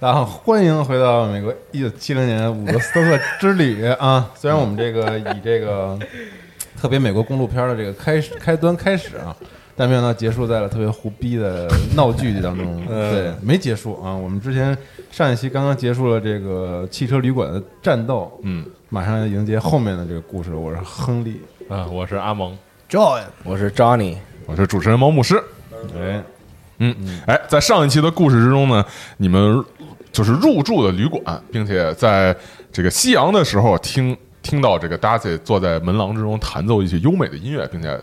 大家好，欢迎回到美国一九七零年五个斯托克之旅啊！虽然我们这个以这个 特别美国公路片的这个开始开端开始啊，但没想到结束在了特别胡逼的闹剧当中。对，没结束啊！我们之前上一期刚刚结束了这个汽车旅馆的战斗，嗯，马上要迎接后面的这个故事。我是亨利，啊，我是阿蒙，，John，我是 Johnny，我是主持人毛牧师。哎，嗯，哎，在上一期的故事之中呢，你们就是入住的旅馆，并且在这个夕阳的时候听听到这个 Darcy 坐在门廊之中弹奏一些优美的音乐，并且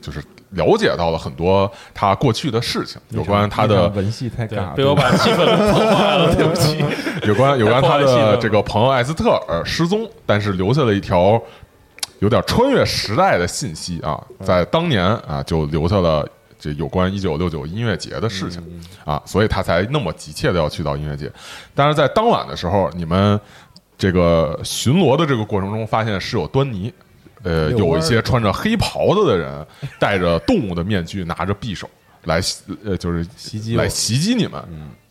就是了解到了很多他过去的事情，有关他的文戏太尬了，被我把气氛破坏了，对不起。有关有关他的这个朋友艾斯特尔失踪，但是留下了一条有点穿越时代的信息啊，在当年啊就留下了这有关一九六九音乐节的事情啊，所以他才那么急切的要去到音乐节。但是在当晚的时候，你们这个巡逻的这个过程中，发现是有端倪。呃，有一些穿着黑袍子的人，戴着动物的面具，拿着匕首来呃，就是袭击来袭击你们。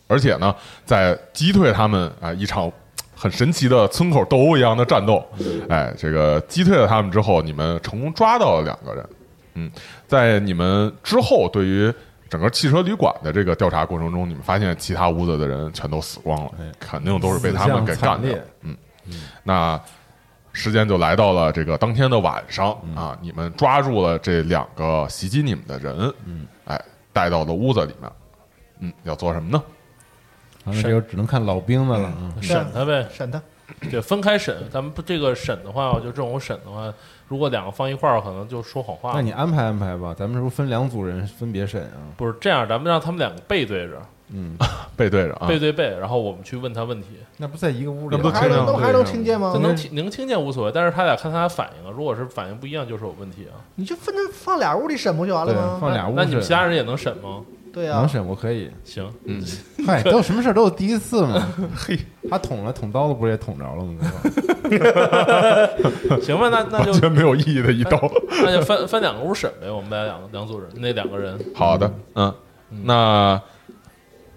而且呢，在击退他们啊、一场很神奇的村口斗殴一样的战斗。哎，这个击退了他们之后，你们成功抓到了两个人。嗯，在你们之后，对于整个汽车旅馆的这个调查过程中，你们发现其他屋子的人全都死光了，肯定都是被他们给干掉。嗯，那时间就来到了这个当天的晚上啊，你们抓住了这两个袭击你们的人，嗯，哎，带到了屋子里面，嗯，要做什么呢？啊那这个只能看老兵的了。嗯审他呗，审他，对，分开审。咱们不这个审的话，就这种审的话，如果两个放一块儿，可能就说谎话。那你安排安排吧，咱们是不是分两组人分别审啊？不是这样，咱们让他们两个背对着，嗯，背对着啊，背对背，然后我们去问他问题。那不在一个屋里，那不都还能能还能听见吗这？能听能听见无所谓，但是他俩看他俩反应啊，如果是反应不一样，就是有问题啊。你就分着放俩屋里审不就完了对，吗？放俩屋那你们审其他人也能审吗？对啊能，审，我可以。行，嗯，嗨，都有什么事儿都有第一次嘛。嘿，他捅了，捅刀子不是也捅着了吗？行吧，那那就完全没有意义的一刀。那就分分两个屋审呗，我们大家两个两组人，那两个人好的，嗯，那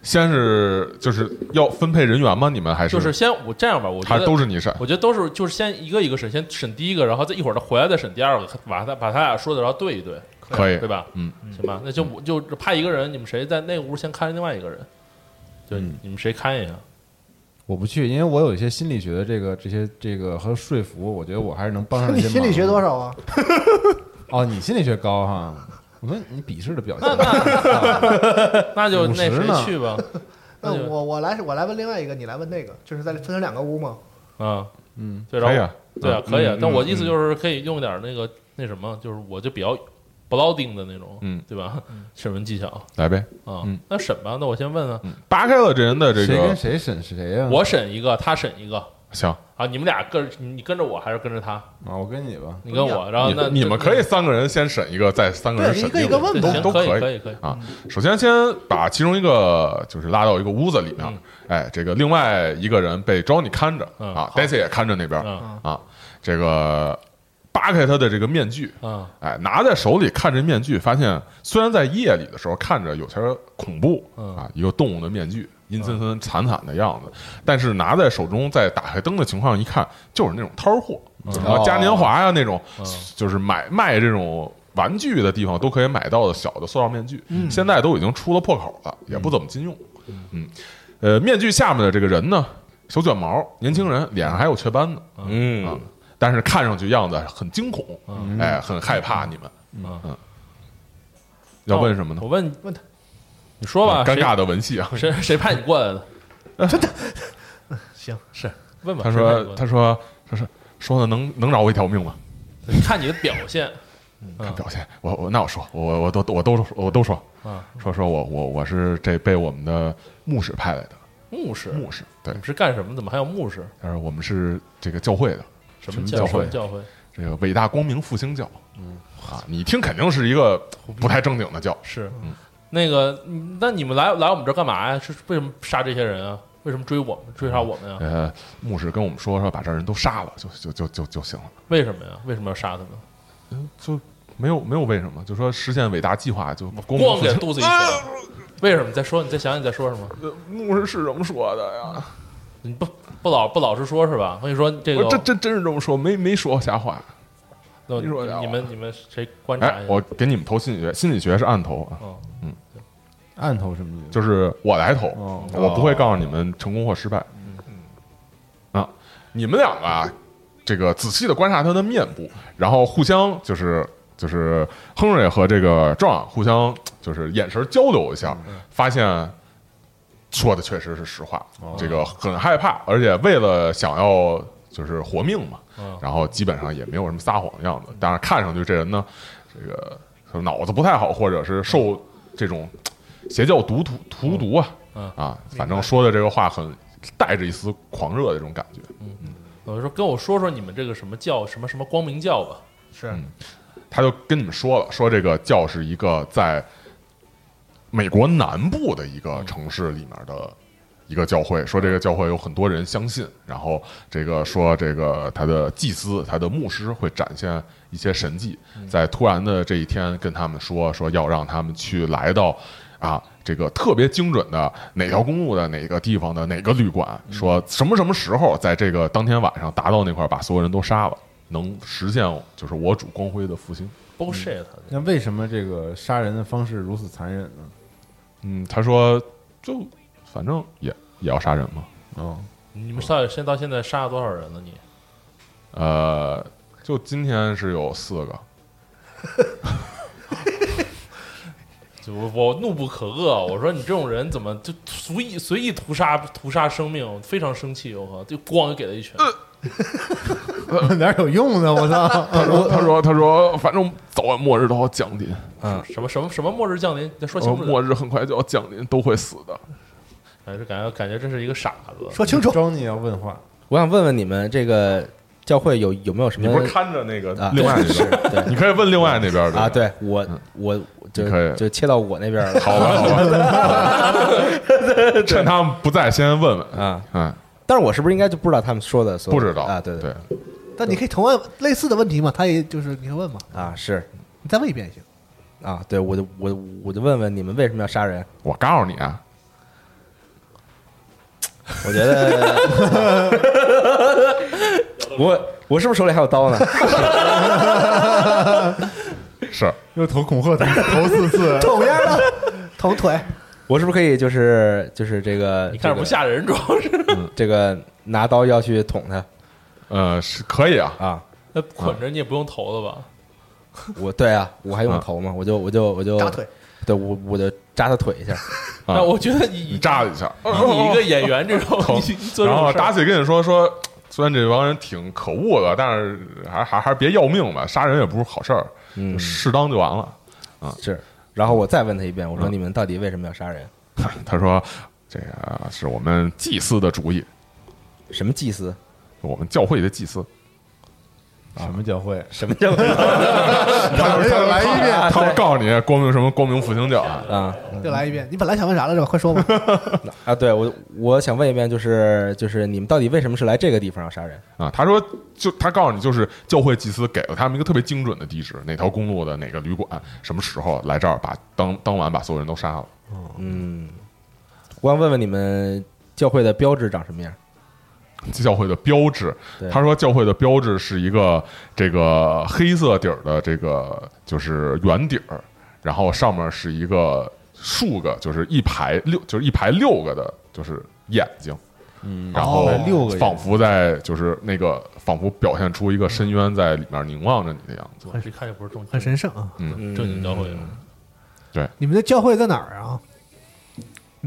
先是就是要分配人员吗？你们还是就是先我这样吧，我觉还得都是你审？我觉得都是就是先一个一个审，先审第一个，然后再一会儿他回来再审第二个，把他把他俩说的然后对一对，可以对吧？嗯，行吧，那就我就派一个人，你们谁在那个屋先看着另外一个人，就嗯你们谁看一下？我不去，因为我有一些心理学的这个这些这个和说服，我觉得我还是能帮上你心理学多？少啊？哦，你心理学高哈？我说你鄙视的表现。那 就那谁去吧？那我我来我来问另外一个，你来问那个，就是在分成两个屋嘛。啊，嗯，对，然后可以啊，对啊，可以。但我嗯意思就是可以用点那个那什么，就是我就比较不老丁的那种，嗯，对吧？审问技巧来呗，啊嗯，那审吧。那我先问问，嗯，扒开了这人的这谁跟个谁审谁呀？我审一个，他审一个行，啊。你们俩跟你你跟着我还是跟着他？啊，我跟你吧。你跟我，然后那你你们可以三个人先审一个，再三个人对，审一个一个问对。行都可以可以可以啊。首先，先把其中一个就是拉到一个屋子里面嗯，哎，这个另外一个人被 Johnny 看着嗯啊，Daisy 也看着那边嗯啊。这个扒开他的这个面具，啊。哎，拿在手里看这面具，发现虽然在夜里的时候看着有些恐怖嗯。啊，一个动物的面具，阴森森、惨惨的样子，但是拿在手中，在打开灯的情况一看，就是那种摊儿货，什么嘉年华呀那种，就是买卖这种。玩具的地方都可以买到的小的塑料面具，现在都已经出了破口了，也不怎么禁用。嗯，呃，面具下面的这个人呢，小卷毛，年轻人，脸上还有雀斑呢，啊嗯，但是看上去样子很惊恐，哎，很害怕你们。嗯要问什么呢我？问问他，你说吧，尴尬的文戏啊！谁谁谁派你过来的？行，是问吧。他说谁派你过：“来他说，说是说的能能饶我一条命吗？的看你的表现看表现，我我那我说，我我我都我都我都说啊，说说我我我是这被我们的牧师派来的牧师，牧师，对你，是干什么？怎么还有牧师？他说我们是这个教会的，什么教教会教会？这个伟大光明复兴教，嗯啊，你一听肯定是一个不太正经的教，是，嗯那个，嗯那你们来来我们这儿干嘛呀？是为什么杀这些人啊？为什么追我们追杀我们呀？呃，牧师跟我们说说把这人都杀了就就就就就行了。为什么呀？为什么要杀他们？嗯就没有没有为什么，就说实现伟大计划就光咣给肚子一拳。为什么？你再说，你再想想你在说什么？牧师是这么说的呀，你不不老不老实说是吧？我跟你说，这个我真真真是这么说，没没说瞎话。那你说你们你们谁观察一，下？哎我给你们投心理学，心理学是暗投啊，哦暗投什么意思？就是我来投，哦我不会告诉你们成功或失败。嗯啊，你们两个啊，这个仔细的观察他的面部，然后互相就是就是亨瑞和这个壮互相就是眼神交流一下，发现说的确实是实话，这个很害怕，而且为了想要就是活命嘛，然后基本上也没有什么撒谎的样子，但是看上去这人呢，这个脑子不太好，或者是受这种邪教毒荼荼毒啊，嗯。啊，反正说的这个话很带着一丝狂热的这种感觉。嗯我就说跟我说说你们这个什么教什么什么光明教吧。是。他就跟你们说了，说这个教是一个在美国南部的一个城市里面的一个教会，说这个教会有很多人相信，然后这个说这个他的祭司、他的牧师会展现一些神迹，在突然的这一天跟他们说，说要让他们去来到啊这个特别精准的哪条公路的哪个地方的哪个旅馆，说什么什么时候在这个当天晚上达到那块儿把所有人都杀了。能实现就是我主光辉的复兴。bullshit，那为什么这个杀人的方式如此残忍呢？嗯，他说就反正也也要杀人嘛。嗯，你们到现到现在杀了多少人了？你呃，就今天是有四个，就 我我怒不可遏，我说你这种人怎么就随意随意屠杀屠杀生命，非常生气，我靠，就咣就给他一拳。哪有用呢？我操！他说他说他说反正早晚末日都要降临，嗯，什么什么什么末日降临？再说清呃楚点。末日很快就要降临，都会死的。感觉感觉感觉这是一个傻子。说清楚。招你要问话，我想问问你们这个教会有有没有什么你不是看着那个啊另外那是边？对你可以问另外那边的啊？，对我我就可以就切到我那边了。好吧好吧，趁他们不在，先问问。啊，嗯，但是我是不是应该就不知道他们说的所有不知道啊？对对，但你可以同问类似的问题嘛，他也就是你可以问嘛，啊，是你再问一遍也行。啊，对我就我我就问问你们为什么要杀人？我告诉你啊，我觉得 我我是不是手里还有刀呢？是。又投恐吓他投四次，捅样的，捅腿，我是不是可以就是就是这个你看着不吓人，主要是。这个拿刀要去捅他。呃是可以啊，啊？那捆着你也不用投了吧？我对啊，我还用投吗？我就我就我就扎腿，对我我就扎他腿一下。啊。那我觉得你以扎了一下，以你一个演员这种，然后种事儿，达西跟你说说，虽然这帮人挺可恶的，但是还还还是别要命吧，杀人也不是好事儿，嗯就适当就完了啊。是，然后我再问他一遍，我说嗯你们到底为什么要杀人？他说这个是我们祭司的主意，什么祭司？我们教会的祭司。什么教会？什么叫 他就是再来一遍他们告诉你光明什么光明复兴教啊，啊再来一遍。你本来想问啥来着？快说吧。啊？对我我想问一遍，就是就是你们到底为什么是来这个地方要杀人？啊，他说就他告诉你，就是教会祭司给了他们一个特别精准的地址，哪条公路的哪个旅馆，什么时候来这儿把当当晚把所有人都杀了。嗯，我想问问你们教会的标志长什么样？教会的标志，他说教会的标志是一个这个黑色底儿的这个就是圆底儿，然后上面是一个数个就是一排六就是一排六个的，就是眼睛。嗯然后哦六个仿佛在就是那个仿佛表现出一个深渊在里面凝望着你的样子。我这看也不是正很神圣啊！嗯，正经教会，对你们的教会在哪儿啊？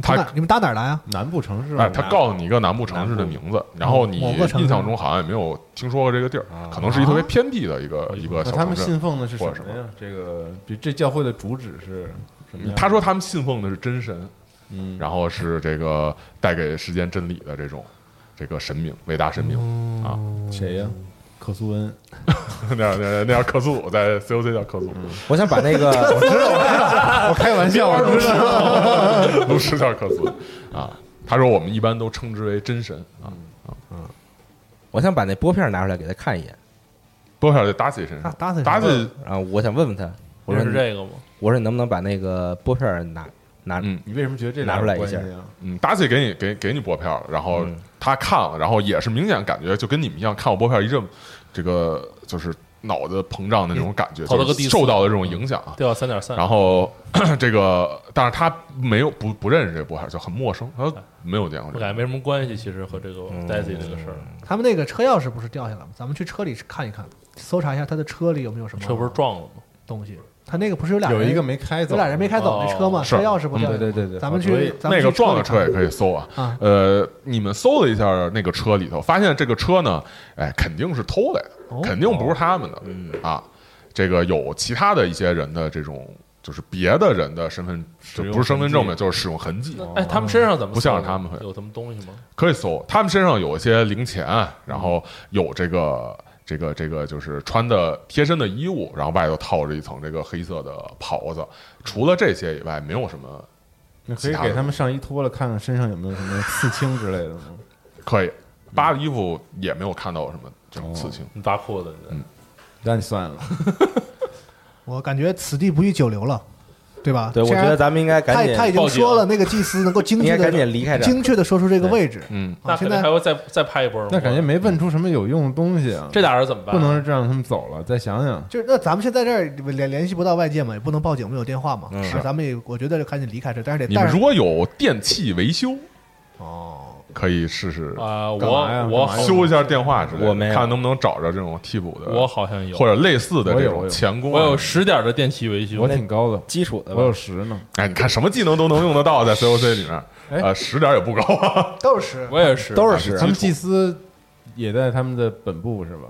他哪？你们打哪儿来啊？南部城市，哎，他告诉你一个南部城市的名字，然后你印象中好像也没有听说过这个地儿，可能是一特别偏僻的一个一个那他们小城镇。信奉的是什么呀？这个比这教会的主旨是什么？他说他们信奉的是真神，嗯，然后是这个带给世间真理的这种这个神明，伟大神明啊，谁呀？克苏恩，那样那样那样克苏鲁在 COC 叫克苏鲁，我想把那个我知道，我知道，我开玩笑，我知道。都是叫克苏鲁啊。他说我们一般都称之为真神啊。我想把那拨片拿出来给他看一眼拨片在达西身啊上，达西达西，啊！我想问问他，我说是这个吗？我说你能不能把那个拨片拿拿？嗯你为什么觉得这拿出来一下俩有关系啊？嗯，达西给你给给你拨票了，然后嗯他看了，然后也是明显感觉就跟你们一样，看我拨票一阵，这个就是脑子膨胀的那种感觉，就是跑到个第四受到的这种影响啊。掉到三点三，然后 这个，但是他没有不不认识这拨票，就很陌生，他没有见过这个。我感觉没什么关系，其实和这个嗯 Daisy 这个事儿，他们那个车钥匙不是掉下来吗？咱们去车里看一看，搜查一下他的车里有没有什么车不是撞了吗？东西。他那个不是有俩人有一个没开走，有俩人没开走那车吗？哦车钥匙不掉？对对对对，咱们去咱们去那个撞的车也可以搜啊。啊呃，你们搜了一下那个车里头，发现这个车呢，哎，肯定是偷来的，哦肯定不是他们的、啊。这个有其他的一些人的这种，就是别的人的身份，就不是身份证痕明，就是使用痕迹。哎，他们身上怎么不像是他们会有什么东西吗？可以搜，他们身上有一些零钱，然后有这个这个这个就是穿的贴身的衣物，然后外头套着一层这个黑色的袍子。除了这些以外，没有什么那可以给他们上衣脱了，看看身上有没有什么刺青之类的吗？可以。扒的衣服也没有看到什么这种刺青。你扒裤子，嗯。那你算了，我感觉此地不宜久留了，对吧？对，我觉得咱们应该赶紧他他已经说了，那个祭司能够精确应该赶紧的、离开。精确的说出这个位置。嗯，那啊，现在还会再再拍一波吗？那感觉没问出什么有用的东西啊。这俩人怎么办？不能是这样，他们走了，再想想。就是那咱们现在这儿联联系不到外界嘛，也不能报警，没有电话嘛。嗯是，咱们也我觉得就赶紧离开这，但是得你们如果有电器维修，哦，可以试试啊，我我修一下电话之类的，我没看能不能找着这种替补的，我好像有，或者类似的这种钳工啊。我有十点的电器维修。我，挺高的，基础的我有十呢。哎，你看什么技能都能用得到，在 COC 里面，哎。呃，十点也不高啊。都是十。我也是，都是十。咱们祭司也在他们的本部是吧？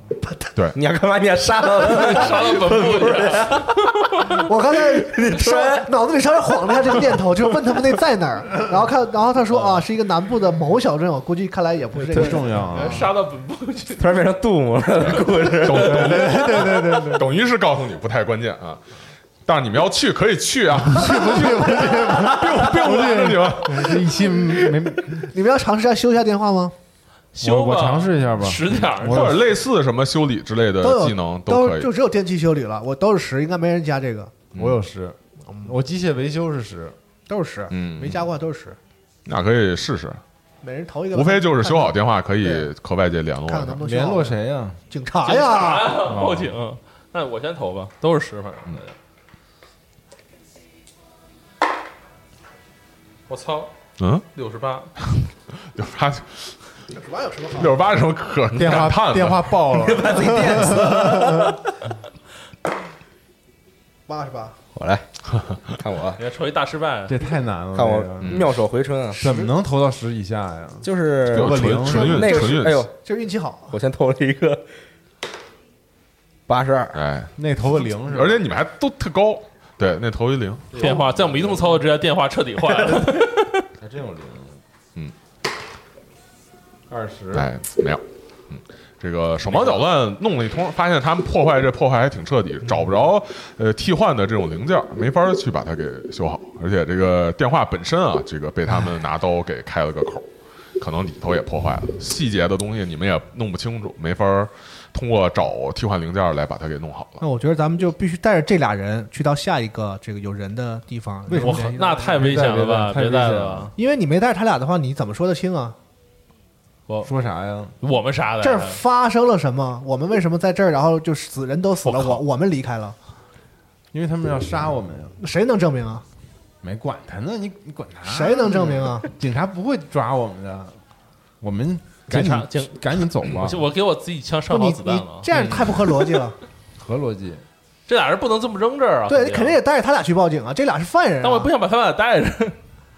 对你要干嘛？你要杀了 杀到本部去，我刚才稍脑子里稍微晃了一下这个念头，就问他们那在哪儿，然后看，然后他说啊，是一个南部的某小镇，我估计看来也不是这特个。重要啊！杀到本部去。突然变成杜牧了故事。等对对对对，等于是告诉你不太关键啊。但是你们要去可以去啊，去不去不去，并并不拦着你们。这一期没，你们要尝试一下修一下电话吗？修我我尝试一下吧。十点儿或者类似什么修理之类的技能都可以就。只有电器修理了，我都是十，应该没人加这个，我有十，我机械维修是十，都是十，嗯没加过都是十，那可以试试，每人投一个。无非就是修好电话可以对和外界联络看看联络？谁呀？警察警察呀！呀，报警。那我先投吧，都是十，反正。我操，嗯，六十八，六十八，什么有什么好？六十八有什么可电话电话爆了，八十八，我来 看我，你看抽一大失败，这太难了。看我妙手回春啊！怎么能投到十以下呀？就是有个零纯运那个纯运，哎呦，就是运气好。我先投了一个八十二，哎，那投个零是吧？而且你们还都特高，对，那投一零，电话在我们移动操作之下，电话彻底坏了。还真有零。嗯，二十。哎，没有，嗯，这个手忙脚乱弄了一通，发现他们破坏这破坏还挺彻底，找不着呃替换的这种零件，没法去把它给修好。而且这个电话本身啊，这个被他们拿刀给开了个口，可能里头也破坏了，细节的东西你们也弄不清楚，没法通过找替换零件来把它给弄好了。那我觉得咱们就必须带着这俩人去到下一个这个有人的地方。为什么那太危险了吧？别别带别带带了，因为你没带他俩的话，你怎么说得清啊？说啥呀？我们啥的？这儿发生了什么？我们为什么在这儿？然后就死人都死了，我我我们离开了，因为他们要杀我们呀！谁能证明啊？没管他呢，你你管他？谁能证明啊？警察不会抓我们的，我们赶紧警赶紧走吧我。给我自己枪，上好你你子弹了。这样太不合逻辑了。合逻辑，这俩人不能这么扔这儿啊！对，你肯定得带着他俩去报警啊，这俩是犯人啊。但我不想把他们俩带着。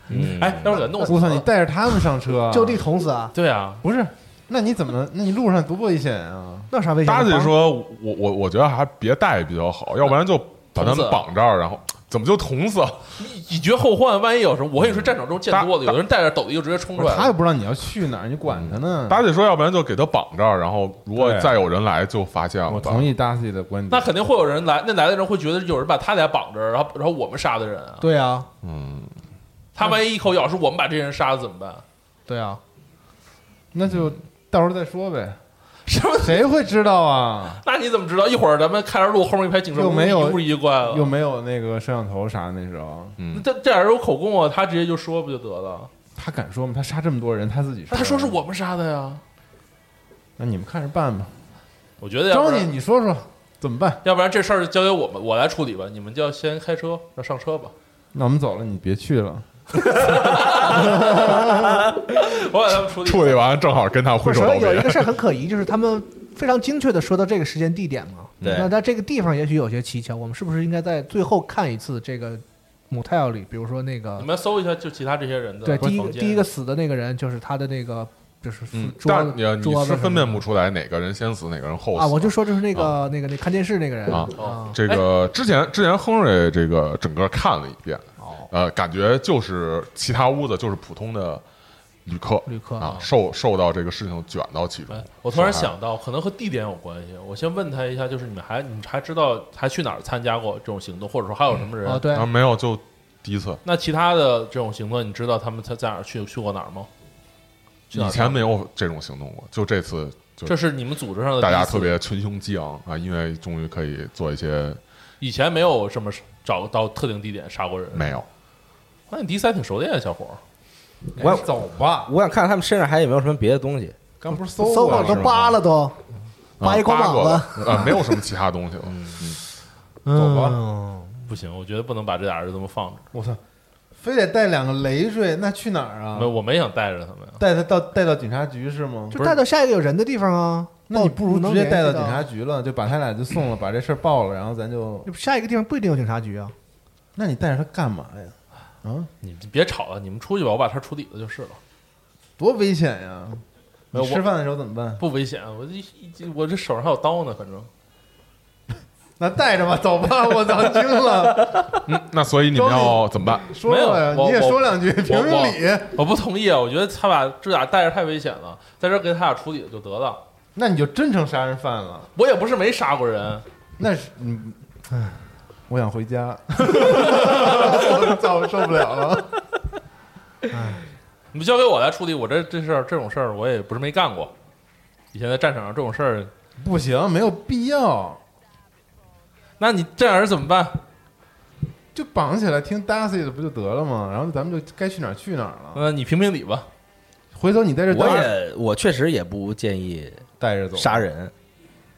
嗯哎，要不然给弄死我操！你带着他们上车啊，就地捅死啊？对啊，不是？那你怎么？那你路上多危险啊！那啥危险？大姐说：“我我我觉得还别带比较好，要不然就把他们绑这儿，然后怎么就捅死？以绝后患，万一有什么，我跟你说，战场中见多了，有的人带着斗笠就直接冲出来。他也不知道你要去哪儿，你管他呢？大姐说，要不然就给他绑这儿，然后如果再有人来就发现了。我同意 Darcy 的观点。那肯定会有人来，那来的人会觉得有人把他俩绑着，然后然后我们杀的人啊。对啊，他万一一口咬是我们把这人杀了怎么办？对啊，那就到时候再说呗。什么？谁会知道啊？那你怎么知道？一会儿咱们开着路，后面一排警车又没有一屋一怪了。又没有那个摄像头啥的，那时候嗯，这这俩人有口供啊，他直接就说不就得了？他敢说吗？他杀这么多人，他自己他说是我们杀的呀。那你们看着办吧。我觉得要不张姐，你说说怎么办？要不然这事儿就交给我们，我来处理吧。你们就要先开车，要上车吧。那我们走了，你别去了。我把他们处理。处理完正好跟他挥手道别。有一个。事儿很可疑，就是他们非常精确的说到这个时间地点嘛。对。那在这个地方也许有些蹊跷，我们是不是应该在最后看一次这个 motel 里，比如说那个你们搜一下，就其他这些人的对第一个第一个死的那个人，就是他的那个就是嗯，但你你是分辨不出出来哪个人先死，哪个人后死。啊，我就说就是那个那个那看电视那个人。啊。哦这个之前之前亨瑞这个整个看了一遍，哦，呃，感觉就是其他屋子就是普通的旅客旅客啊，受受到这个事情卷到其中哎。我突然想到，可能和地点有关系。我先问他一下，就是你们还你们还知道还去哪儿参加过这种行动，或者说还有什么人？啊对啊，没有，就第一次，那其他的这种行动，你知道他们在在哪儿去去过哪儿吗？去哪儿以前没有这种行动过，就这次就这是你们组织上的大家第一次特别群雄激昂啊，因为终于可以做一些以前没有什么找到特定地点杀过人。没有。那你第一次还挺熟练啊，小伙儿。我哎走吧，我想看看他们身上还有没有什么别的东西。刚不是搜搜过都扒了都，啊扒一光膀子了，啊，没有什么其他东西了。嗯，走吧嗯不行，我觉得不能把这俩人这么放着。我操，非得带两个累赘，那去哪儿啊没，？我没想带着他们。带他到带到警察局是吗？就带到下一个有人的地方啊。那你不如直接带到警察局了，就把他俩就送了，把这事儿报了，然后咱就，下一个地方不一定有警察局啊。那你带着他干嘛呀？啊，你别吵了，你们出去吧，我把他处理了就是了。多危险呀！没有我吃饭的时候怎么办？不危险，我这一我这手上还有刀呢，反正。那带着吧，走吧，我操，惊了！嗯，那所以你们要怎么办？说说呀，你也没有我说两句，评评理。我不同意啊！我觉得他把这俩带着太危险了，在这儿给他俩处理了就得了。那你就真成杀人犯了。我也不是没杀过人，那是嗯，唉，我想回家，我操，我受不了了。你们交给我来处理。我这这事儿这种事儿我也不是没干过。以前在战场上这种事儿，不行，没有必要，那你这样人怎么办？就绑起来听 Darcy 的不就得了吗？然后咱们就该去哪儿去哪儿了。那你评评理吧。回头你在这我也我确实也不建议带着走杀，人。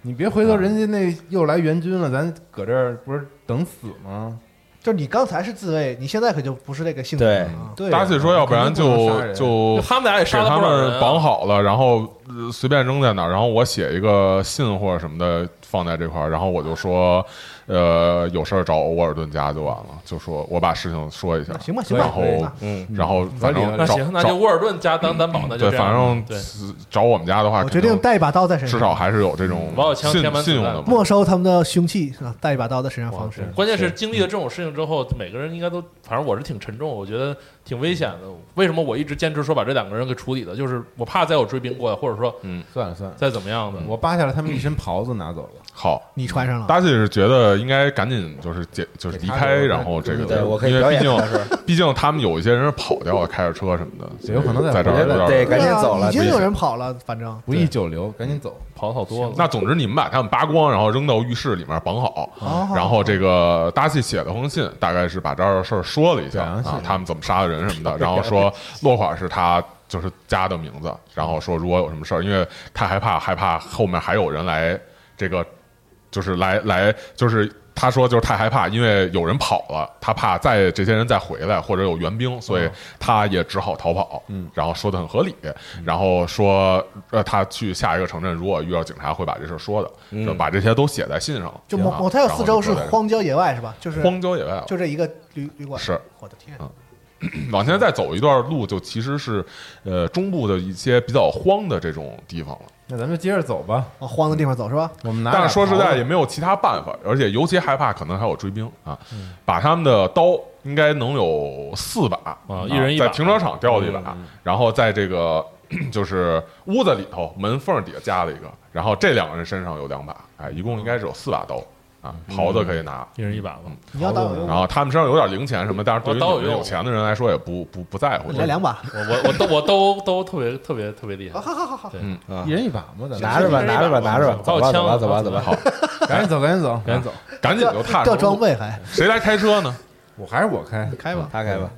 你别回头人家那又来援军了，咱搁这儿不是等死吗？就是你刚才是自卫，你现在可就不是这个性格对了啊。对呀，大 C 说，要不然就就他们俩也给他杀了不少人、们啊。绑好了，然后呃随便扔在哪儿，然后我写一个信或者什么的放在这块儿，然后我就说，呃，有事儿找沃尔顿家就完了，就说我把事情说一下，行吧，行吧，然后嗯，然后反正找那行，那就沃尔顿家当担保，那就对，反正对。找我们家的话，我决定带一把刀在身上，至少还是有这种信信用的嘛。没收他们的凶器啊，带一把刀在身上哇防身。关键是经历了这种事情之后，每个人应该都，反正我是挺沉重。我觉得挺危险的。为什么我一直坚持说把这两个人给处理了？就是我怕再有追兵过来，或者说嗯算了算了，再怎么样的。我扒下来他们一身袍子拿走了。好，你穿上了，大家是觉得应该赶紧就是解就是离开，然后这个对我可以因为毕竟毕竟他们有一些人是跑掉了，开着车什么的，也有可能在在这儿对赶紧走了已经有人跑了，反正不宜久留，赶紧走。跑好多了。那总之你们把他们扒光，然后扔到浴室里面绑好，然后这个达西写了封信，大概是把这儿的事儿说了一下他们怎么杀的人什么的，然后说落款是他就是家的名字，然后说如果有什么事儿，因为太害怕，害怕后面还有人来这个就是来来就是。他说：“就是太害怕，因为有人跑了，他怕再这些人再回来，或者有援兵，所以他也只好逃跑。嗯，然后说的很合理，然后说，呃，他去下一个城镇，如果遇到警察，会把这事儿说的，就把这些都写在信上。就啊某某泰尔四周是荒郊野外是吧？就是荒郊野外，就这一个旅旅馆。是，我的天嗯，往前再走一段路，就其实是呃中部的一些比较荒的这种地方了。那咱们就接着走吧。往荒的地方走是吧？我们拿。但是说实在也没有其他办法，而且尤其害怕可能还有追兵啊，嗯把他们的刀应该能有四把啊一人一把在停车场掉了一把，嗯然后在这个 就是屋子里头门缝底下加了一个，然后这两个人身上有两把，哎，一共应该是有四把刀啊，袍子可以拿。一人一把吧。你要刀有用然后他们身上有点零钱什么，但是对于有用你们有钱的人来说也不不不在乎。来两把，我我我都我都都特别特别特别厉害。好好好好，对，嗯啊一人一把嘛，咱拿着吧，拿着吧，拿着吧，走吧，走吧，走吧，走吧。好，赶紧走，赶紧走，赶紧走。赶紧就踏这上路。装备还谁来开车呢？我还是我开，开吧。他开吧，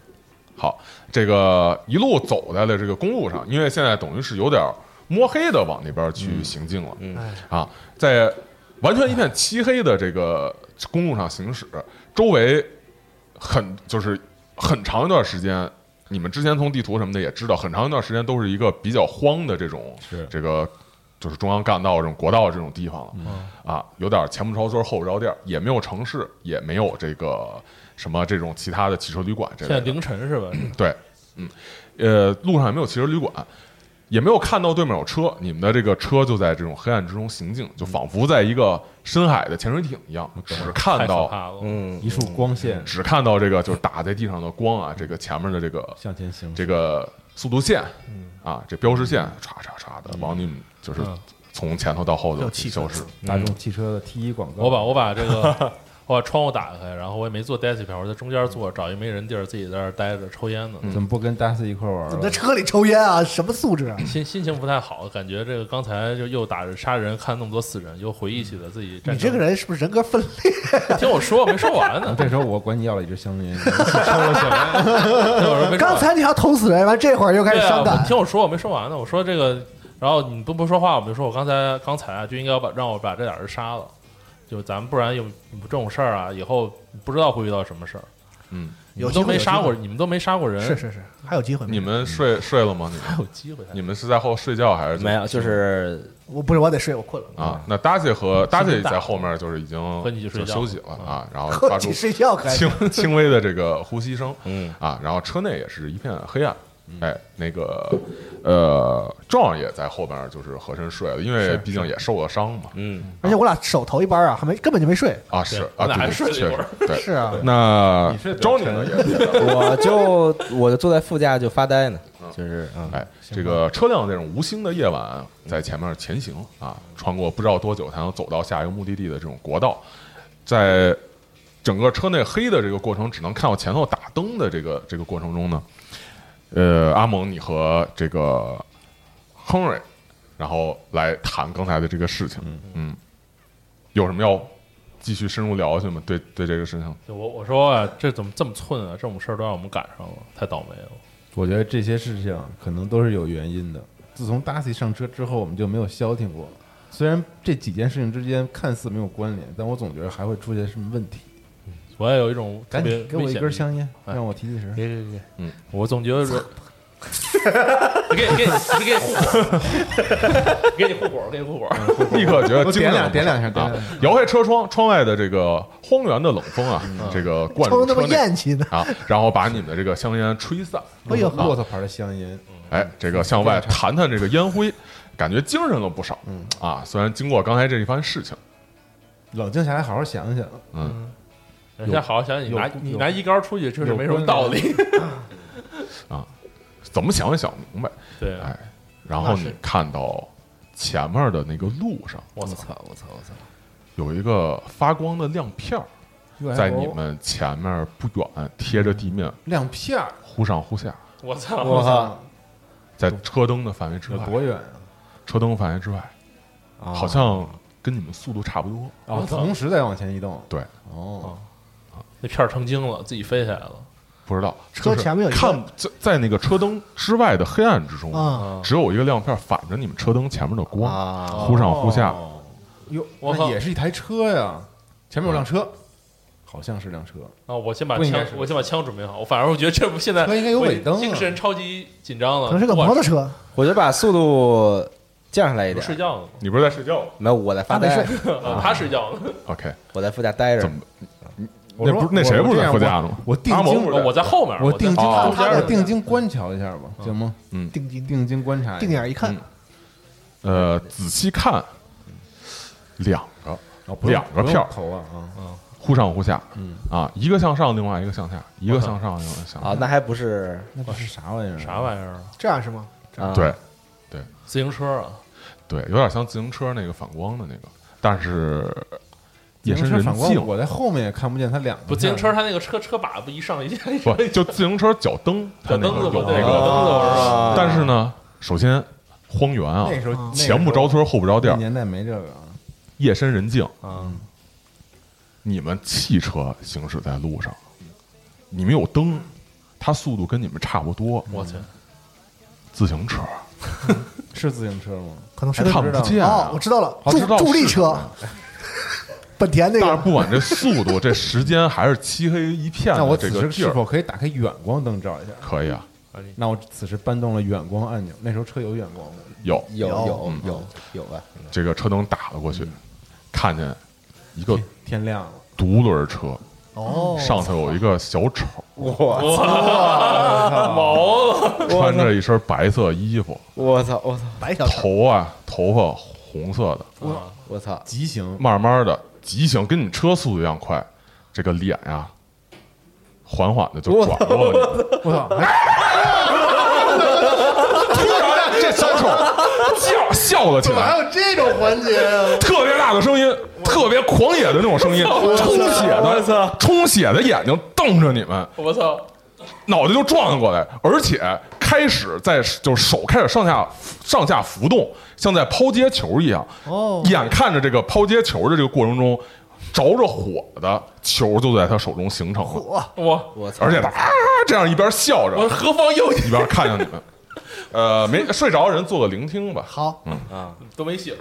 好，这个一路走在了这个公路上，因为现在等于是有点摸黑的往那边去行进了，嗯哎，啊，在完全一片漆黑的这个公路上行驶，周围很就是很长一段时间，你们之前从地图什么的也知道，很长一段时间都是一个比较荒的这种是这个就是中央干道这种国道这种地方了，啊，有点前不着村后不着店儿，也没有城市，也没有这个什么这种其他的汽车旅馆。现在凌晨是吧？对，嗯，呃，路上也没有汽车旅馆，也没有看到对面有车，你们的这个车就在这种黑暗之中行进，就仿佛在一个深海的潜水艇一样，只看到。嗯，一束光线。只看到这个就是打在地上的光啊，这个前面的这个向前行。这个速度线，啊，这标识线唰唰唰的往你们就是嗯。从前头到后头消失。大众汽车的 T 一广告，我把我把这个我把窗户打开，然后我也没坐 Daisy 票，我在中间坐，找一没人地儿，自己在那儿待着抽烟呢。怎么不跟 Daisy 一块玩了？怎么在车里抽烟啊？什么素质啊？心心情不太好，感觉这个刚才就又打着杀人，看那么多死人，又回忆起了自己。你这个人是不是人格分裂？听我说，没说完呢。这时候我管你要了一支香烟，你抽了 起来。刚才你还捅死人，完这会儿又开始伤感我。听我说，我没说完呢。我说这个，然后你不不说话，我就说我刚才刚才啊，就应该要把让我把这俩人杀了，就咱们不然有这种事儿啊，以后不知道会遇到什么事儿。嗯，你们都没杀过，你们都没杀过人，是是是，还有机会吗？你们睡睡了吗？你们还有机会。你们是在后睡觉还是没有，就是我不是我得睡，我困了。啊？那 Daisy 和 Daisy 在后面就是已经和你睡觉就休息了啊，然后喝发出睡觉可以。轻轻微的这个呼吸声，嗯啊，然后车内也是一片黑暗，哎，那个呃，壮也在后边就是和珅睡了，因为毕竟也受了伤嘛，嗯，而且我俩手头一班啊，还没根本就没睡。啊是啊，我俩还对睡了一会儿。确实对。是啊，那你睡得比较 Johnny 呢也是，我就我就坐在副驾就发呆呢，就是嗯，哎，这个车辆这种无星的夜晚，在前面前行啊，穿过不知道多久才能走到下一个目的地的这种国道，在整个车内黑的这个过程，只能看到前头打灯的这个这个过程中呢，呃，阿蒙，你和这个亨瑞，然后来谈刚才的这个事情，嗯，有什么要继续深入聊下去吗？对对，这个事情，我我说啊，这怎么这么寸啊？这种事儿都让我们赶上了，太倒霉了。我觉得这些事情可能都是有原因的。自从 Darcy 上车之后，我们就没有消停过。虽然这几件事情之间看似没有关联，但我总觉得还会出现什么问题。我也有一种特别赶紧给我一根香烟，哎让我提提神。别别别，嗯，我总觉得是，给给给给你护火，给你护火，给你护火。立刻觉得点两点两下，啊点两下。！摇开车窗，窗外的这个荒原的冷风啊，这个灌入那么车内厌气呢？啊，然后把你们的这个香烟吹散。哎呦骆驼牌的香烟，哎，这个向外弹弹这个烟灰，感觉精神了不少。嗯啊，虽然经过刚才这一番事情，冷静下来，好好想想。嗯，现在好好想想，你拿你拿一杆出去，确实没什么道理。啊，怎么想也想不明白。对啊，哎，然后你看到前面的那个路上我操，我操我操！有一个发光的亮片儿，在你们前面不远贴着地面，亮片儿，忽上忽下，我操，我操！在车灯的范围之外，有多远啊？车灯范围之外，啊好像跟你们速度差不多。啊，同时在往前移动。对，哦，那片儿成精了，自己飞起来了。不知道车前面有一个看在在那个车灯之外的黑暗之中，啊，只有一个亮片反着你们车灯前面的光，啊！忽上忽下。哦。哟，我也是一台车呀，前面有辆车，好像是辆车。啊！我先把枪我先把枪准备好。我反而我觉得这不现在车应该有尾灯啊精神超级紧张了。可能是个摩托车，我就把速度降下来一点睡。觉呢，你不是在睡觉吗没有，我在发呆，他睡觉呢？OK，我在副驾待着怎。么？我说那不是那谁不是在副驾呢吗？我定睛我在后面，我定睛，我定睛观瞧一下吧，行吗？嗯定睛定睛观察，定眼一看，呃，仔细看，两个哦不两个票不用投啊啊！忽上忽下，嗯啊，一个向上，另外一个向下，一个向上，另外一个向下。啊，那还不是那这是啥玩意儿？啥玩意儿啊？这样是吗？啊？对自行车啊，对，有点像自行车那个反光的那个，但是自夜深人静，我在后面也看不见他两个。不，自行车他那个车车把不一上一下，不 就自行车脚蹬，它那小灯子有那个，子？但是呢，首先荒原啊，那时候啊。前不着村后不着店儿，那年代没这个。啊。夜深人静，啊，你们汽车行驶在路上，你们有灯，它速度跟你们差不多，我去，自行车。是自行车吗？可能是看不见哦啊，我知道了，助助力车，本田那个。但是不管这速度，这时间还是漆黑一片那我这此时是否可以打开远光灯照一下？可以啊，那我此时搬动了远光按钮。那时候车有远光吗？有。有有有有有啊！这个车灯打了过去，看见一个天亮了，独轮车，哦，上头有一个小丑，我操。毛了，穿着一身白色衣服，我操我操。白小车，头啊头发红色的，我操！急行。慢慢的急行，跟你车速度一样快，这个脸呀，缓缓的就转过了你。我操！突然，这小丑叫笑了起来，还有这种环节啊？特别大的声音，特别狂野的那种声音，充血的，充血的眼睛瞪着你们，我操！脑袋就撞了过来，而且开始在就是手开始上下上下浮动，像在抛接球一样。哦眼看着这个抛接球的这个过程中，着着火的球就在他手中形成了，我我操！而且他啊这样一边笑我着，何方又一边看向你们。呃，没睡着的人做个聆听吧。好，嗯啊都没醒，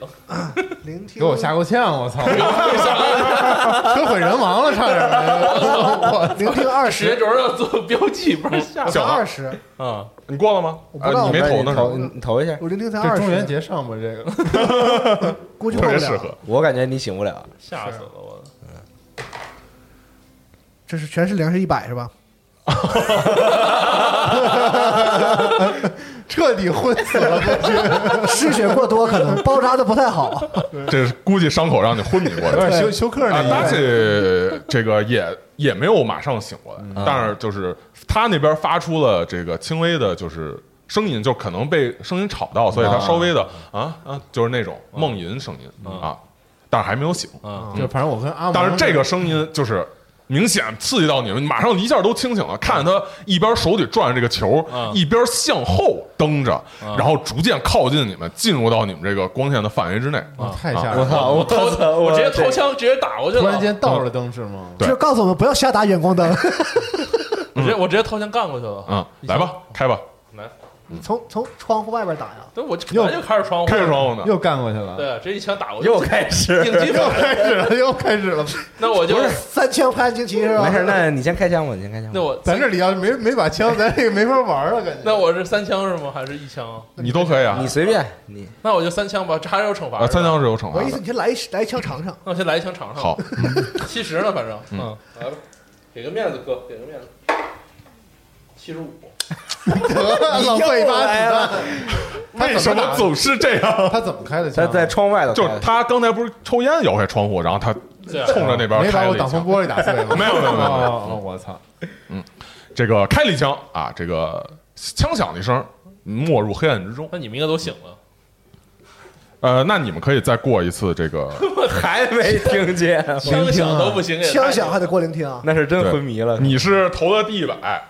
聆听给我吓够呛！我操！车毁人亡了，差点儿。聆听二时间十，轴上做标记，不是吓小二十，啊！你过了吗？我不知道啊你没投呢投呢是吧？你投一下，我聆听才二十，中元节上吧，这个 估计过不了。特别适合。我感觉你醒不了。吓死了我！这是全是零是一百是吧？彻底昏死了 过去。失血过多，可能包扎的不太好。这估计伤口让你昏迷过有点去。休休克那啊，意思。达西这个也也没有马上醒过来，但是就是他那边发出了这个轻微的，就是声音，就可能被声音吵到，所以他稍微的啊啊，就是那种梦吟声音啊，但是还没有醒。啊，就反正我跟阿蒙，但是这个声音就是明显刺激到你们，马上一下都清醒了，看着他一边手里转着这个球，嗯一边向后蹬着，然后逐渐靠近你们，进入到你们这个光线的范围之内。啊太吓人了。我操！我掏操！我直接掏枪，直接打过去了。突然间倒着灯是吗？对就告诉我们不要瞎打远光灯。我直接我直接掏枪干过去了。嗯，来吧，开吧，来，从从窗户外边打呀，对，我就本来就开始窗户，开着窗户呢。又干过去了，对，这一枪打过去，又开始应急反应。开始了，又开始了。那我就三枪拍惊奇是吧？没事，那你先开枪吧，你先开枪。那我咱这里要没没把枪，咱这个没法玩了，感觉。那我是三枪是吗？还是一枪啊？你都可以啊你，随便你。那我就三枪吧，这还是有惩罚。啊，三枪是有惩罚的。我意思你先来一来一枪尝尝。那我先来一枪尝尝。好，七十呢，反正嗯，来吧，给个面子哥，给个面子。七十五，浪费一把子弹。为什么总是这样？他怎么开的枪？他在窗外的就是的，他刚才不是抽烟摇开窗户，然后他冲着那边没把开了挡风玻璃打碎吗？没有没有没有没有哦哦，我操！嗯这个开了一枪啊，这个枪响的一声，没入黑暗之中。那你们应该都醒了。呃，那你们可以再过一次这个，还没听见，枪响都不行，也太枪响还得过聆听啊！那是真昏迷了。你是投的第一百啊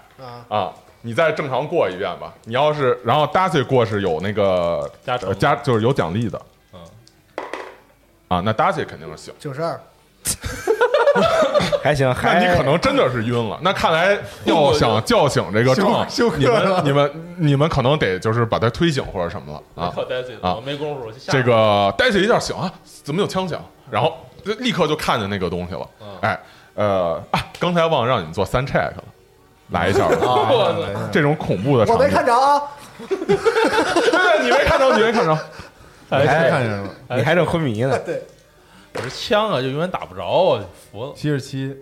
啊，你再正常过一遍吧。你要是然后 Daisy 过是有那个加成呃加就是有奖励的，嗯，啊，那 Daisy 肯定是行。九十二，还行，那还你可能真的是晕了。那看来要想叫醒这个壮，你们你们你们可能得就是把他推醒或者什么了啊。靠 Daisy 啊我没工夫。这个 Daisy 一下醒啊，怎么有枪响？然后立刻就看见那个东西了。嗯哎，呃啊，刚才忘了让你们做三 check 了，来一下吧。我操这种恐怖的场景，我没看着啊！对对，你没看着，你没看着。还哎看见了，你还正昏迷呢。对，我这枪啊，就永远打不着我服了，七十七，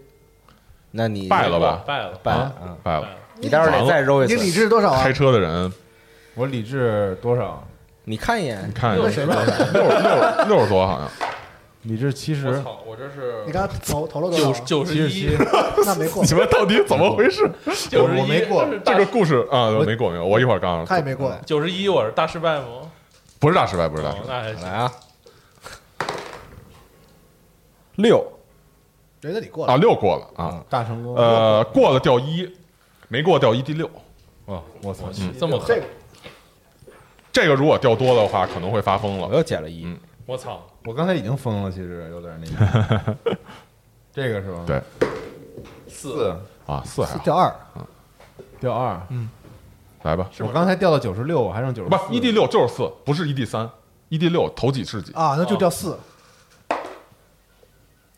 那你败了吧？败了，败了嗯，败了。你待会儿得再揉一次你理。智多少啊开？车的人，我理智多少？你看一眼你，看那谁吧？六六六十多好像。理智七我十，操，我这是你刚才投投了多少啊？九九十一七，，那没过你，们到底怎么回事？九十一，我没过这个故事啊，没过没过，我一会儿告诉他也没过。九十一，我是大失败吗？不是大失败，不是大哦失败。那还行来啊，六人家你过啊，六过了啊，大成功。呃，过了掉一，没过掉一第六。啊，我操，这么狠这个，这个如果掉多的话，可能会发疯了。我又减了一嗯，我操，我刚才已经疯了，其实有点那个。这个是吧？对，四啊，四还好，掉二，掉二，嗯来吧，我刚才掉到九十六，我还剩九十不，一 d 六就是四，不是一 d 三，一 d 六头几是几？啊，那就掉四。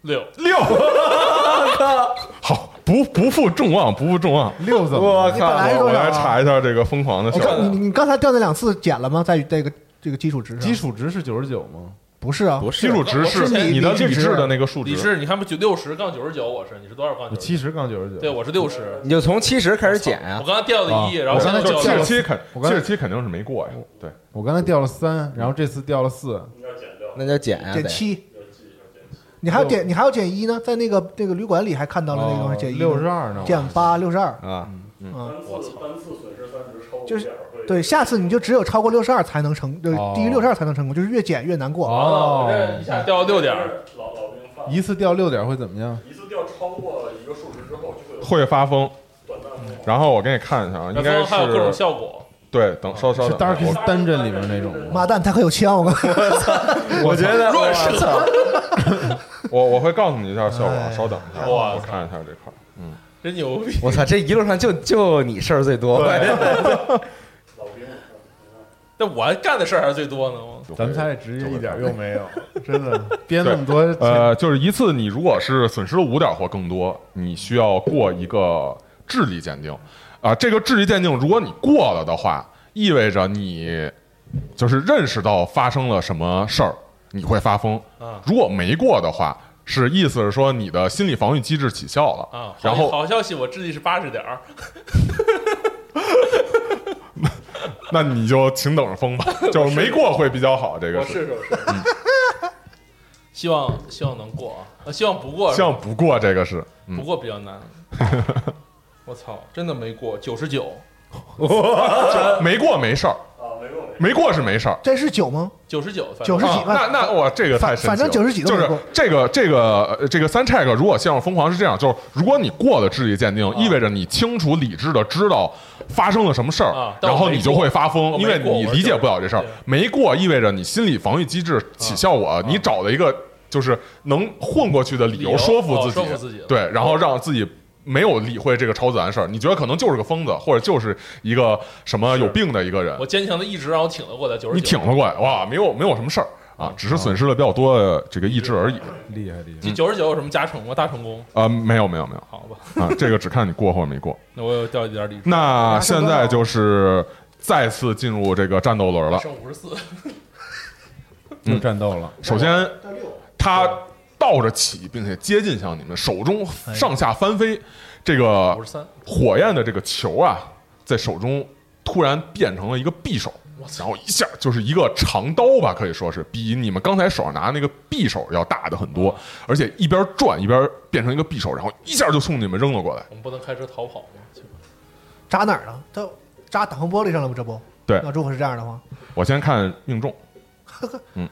六六，好，不不负众望，不负众望。六怎么了？你本来是我我多少啊来查一下这个疯狂的你小你你刚才掉那两次减了吗？在这个这个基础值上？基础值是九十九吗？不是啊，不是基础值是你的理理智的那个数值，理智，你看不九六十杠九十九，我是你是多少杠？我七十杠九十九。对，我是六十。你就从七十开始减呀我。刚才掉了一，啊然后我刚才就现在掉了七十七肯我刚才七十七肯定是没过呀。对，我刚才掉了三，然后这次掉了四。那叫减呀，得减七。你还要减，你还要减一呢，在那个那个旅馆里还看到了那个东西减一，六十二呢？减八六十二，啊，嗯，我操，就是对，下次你就只有超过六十二才能成，对哦，低于六十二才能成功，就是越减越难过。哦一下掉了六点儿，一次掉六点会怎么样？一次掉超过一个数值之后就会会发疯。然后我给你看一下啊，应该是还有各种效果。对，等稍稍是等一下，Darkest 我 Dungeon 里面那种吗？妈蛋，他可有枪！我操我觉得乱射，我 我会告诉你一下效果，哎稍等一下，哇我看一下这块儿。真牛逼！我操，这一路上就就你事儿最多。那我干的事儿还是最多呢。我咱们猜职业一点用没有，真的编那么多呃，就是一次你如果是损失了五点或更多，你需要过一个智力鉴定。啊、这个智力鉴定如果你过了的话，意味着你就是认识到发生了什么事儿，你会发疯。啊如果没过的话，是意思是说你的心理防御机制起效了。啊，然后好消息，我智力是八十点儿，那你就请等着封吧，就是没过会比较好。这个我试试。我试试希望希望能过啊，呃希望不过，希望不过这个是，嗯不过比较难。我操，真的没过，九十九，没过没事儿，没过是没事儿。这是九吗？九十九，九十几啊，那那我，这个太神奇了。反反正90几都就是这个这个呃这个三 check，如果陷入疯狂是这样，就是如果你过了智力鉴定，意味着你清楚理智的知道发生了什么事儿啊，然后你就会发疯，因为你理解不了这事儿。没过意味着你心理防御机制起效果，你找了一个就是能混过去的理由理由哦说服自己说服自己，对，然后让自己。没有理会这个超自然事儿，你觉得可能就是个疯子，或者就是一个什么有病的一个人我，坚强的意志让我挺了过来，九十你挺了过来，哇，没有没有什么事儿啊，只是损失了比较多的这个意志而已。厉害厉害。你九十九有什么加成吗？大成功？啊，没有没有没有好吧，啊，这个只看你过或者没过。那我有掉一点理智，那现在就是再次进入这个战斗轮了。剩五十四，又战斗了，首先，他倒着起，并且接近向你们，手中上下翻飞，这个火焰的这个球啊，在手中突然变成了一个匕首，然后一下就是一个长刀吧，可以说是比你们刚才手上拿那个匕首要大的很多，而且一边转一边变成一个匕首，然后一下就冲你们扔了过来。我们不能开车逃跑吗？扎哪儿了？他扎挡风玻璃上了吗？这不，对那如果是这样的话，我先看命中。嗯，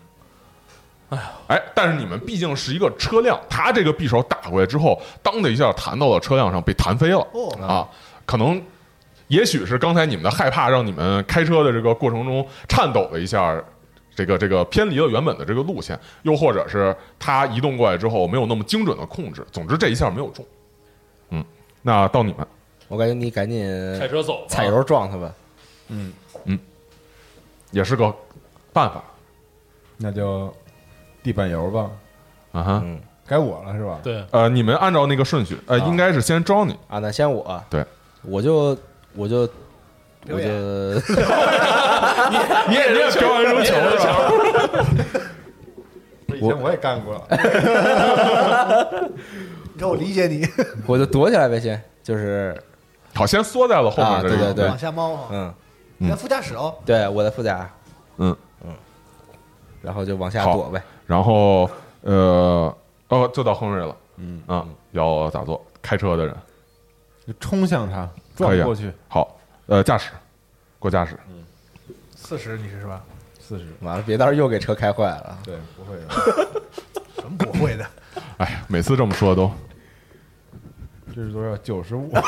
哎但是你们毕竟是一个车辆，他这个匕首打过来之后，当的一下弹到了车辆上，被弹飞了。哦啊，可能也许是刚才你们的害怕，让你们开车的这个过程中颤抖了一下，这个这个偏离了原本的这个路线，又或者是他移动过来之后没有那么精准的控制。总之这一下没有中。嗯，那到你们，我感觉你赶紧开车走，踩油撞他吧。嗯嗯也是个办法那就地板油吧，啊哈。嗯该我了是吧？对，呃，你们按照那个顺序，呃，啊。应该是先招你，啊，那先我，对，我就我就我就。你也你也表演。扔球是吧？以前我也干过，你看我理解你，我就躲起来呗，先就是好，先缩在了后面啊这个，对对对。往下猫哈，嗯，你在副驾驶哦，对，我在副驾，嗯，然后就往下好。躲呗。然后呃哦，就到亨瑞了，嗯。啊，要咋做？开车的人。就冲向他，撞过去，好，呃，驾驶，过驾驶，嗯。四十你是是吧？四十，完了，别到时候又给车开坏了。对，不会的，什么不会的？哎呀，每次这么说都。这是多少？九十五，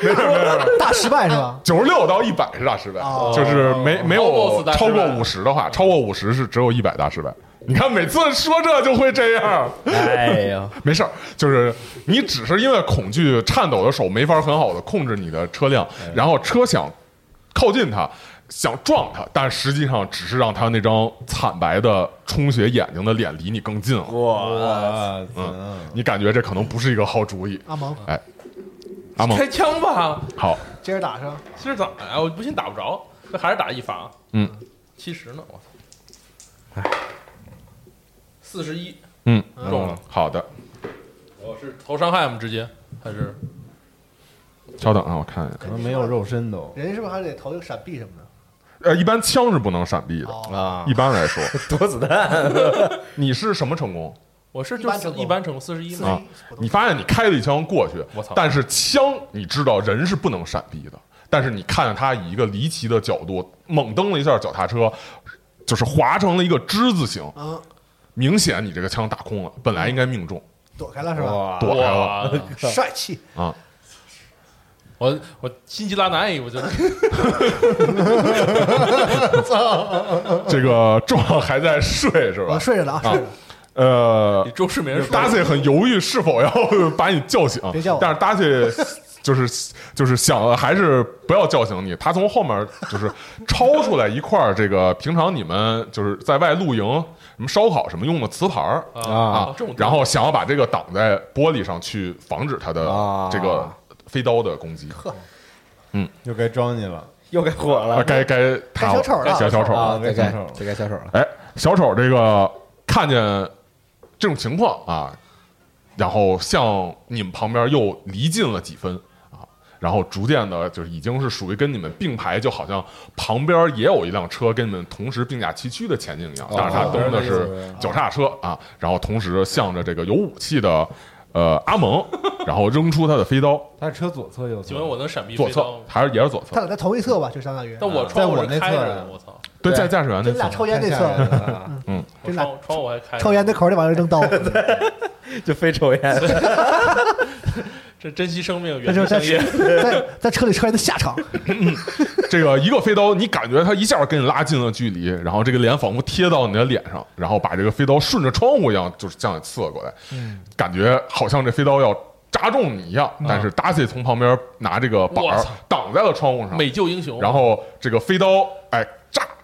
大失败是吧？九十六到一百是大失败，哦就是没没有 Almost 大失败超过五十的话，超过五十是只有一百大失败。你看每次说这就会这样，哎呀，没事儿，就是你只是因为恐惧，颤抖的手没法很好的控制你的车辆，然后车想靠近它，想撞它，但实际上只是让他那张惨白的充血眼睛的脸离你更近了。哇，哇嗯，你感觉这可能不是一个好主意。阿蒙，哎，阿蒙，开枪吧，好，接着打上，其实咋呀？我不信打不着，那还是打一发，嗯。七十呢，我操，四十一。嗯，中了，好的，我是投伤害吗？直接？还是？稍等啊，我看一下。可能没有肉身都，人是不是还得投一个闪避什么的？呃，一般枪是不能闪避的，哦，啊一，般来说，躲子弹，你是什么成功？我是就一般成功一般四十一四十嘛，啊一，普通你发现你开了一枪过去，我操但是枪你知道人是不能闪避的，但是你看着他以一个离奇的角度猛蹬了一下脚踏车，就是划成了一个之字形，嗯，明显你这个枪打空了，本来应该命中，躲开了是吧？躲开了，帅气，啊。我我心机拉难，我觉得 这个壮还在睡是吧我？睡着了啊。呃比，周世明说达西很犹豫是否要把你叫醒。别叫我，但是达西就是就是想还是不要叫醒你。他从后面就是抄出来一块儿这个平常你们就是在外露营什么烧烤什么用的瓷盘儿啊啊，然后想要把这个挡在玻璃上去防止他的啊这个飞刀的攻击。嗯。又该装你了，又该火啊，了该该他小丑了。该小丑了。啊！该该小丑了。该小丑了。哎，小丑这个看见这种情况啊，然后向你们旁边又离近了几分啊，然后逐渐的，就是已经是属于跟你们并排，就好像旁边也有一辆车跟你们同时并驾齐驱的前进一样，但是他蹬的是脚踏车啊，然后同时向着这个有武器的呃阿蒙，然后扔出他的飞刀，他是车左侧右侧，请问我能闪避左侧飞刀吗？还是也是左侧？他俩在同一侧吧，就相当于。但我在窗户是我那侧开着的，我操！对，对在驾驶员那真俩侧抽烟那侧，啊嗯，我真俩窗窗户还开着，抽烟那口里往这扔刀，就非抽烟，这珍惜生命，远离香烟。在在车里抽烟的下场。这个一个飞刀，你感觉它一下跟你拉近了距离，然后这个脸仿佛贴到你的脸上，然后把这个飞刀顺着窗户一样，就是向你刺了过来，感觉好像这飞刀要扎中你一样。但是达西从旁边拿这个板挡在了窗户上，美救英雄，然后这个飞刀，哎，炸，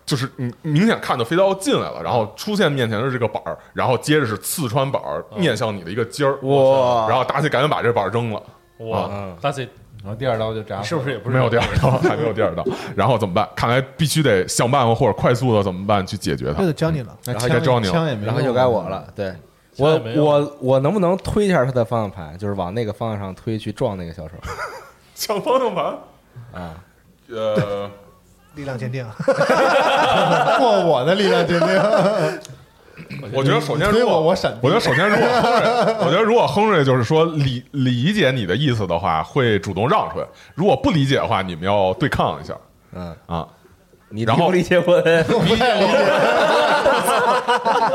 就是你明显看到飞刀进来了，然后出现面前的这个板儿，然后接着是刺穿板儿，面向你的一个尖儿，哇。然后达西赶紧把这板儿扔了。哇嗯，大 C 然后第二刀就扎是不是也不是没有第二刀，还没有第二刀，然后怎么办？看来必须得想办法或者快速的怎么办去解决它。这。就教你了，然后该教你了。枪也没用，然后就该我了。对我我我能不能推一下他的方向盘，就是往那个方向上推去撞那个小丑。抢方向盘，啊？呃，力量鉴定。过我的力量鉴定，我觉得首先如果我我闪我觉得首先如果 亨瑞，我觉得如果亨瑞就是说理理解你的意思的话，会主动让出来；如果不理解的话，你们要对抗一下嗯，啊。你然后理解 我不太理解？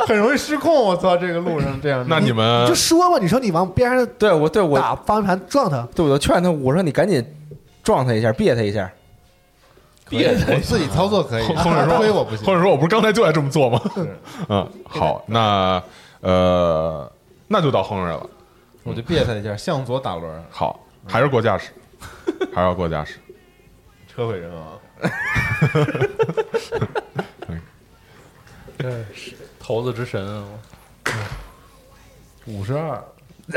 很容易失控。我操，这个路上这样，那你们就说嘛，你说你往边上对我对我打方向盘撞他，对我就劝他，我说你赶紧撞他一下，别他一下。别我自己操作可以，或者说推我不行或。者说我不是刚才就爱这么做吗？嗯，好，那呃，那就到亨瑞了。我就别他一下，向左打轮，好，还是过驾驶，还是要过驾驶。车毁人亡。是头子之神啊，五十二，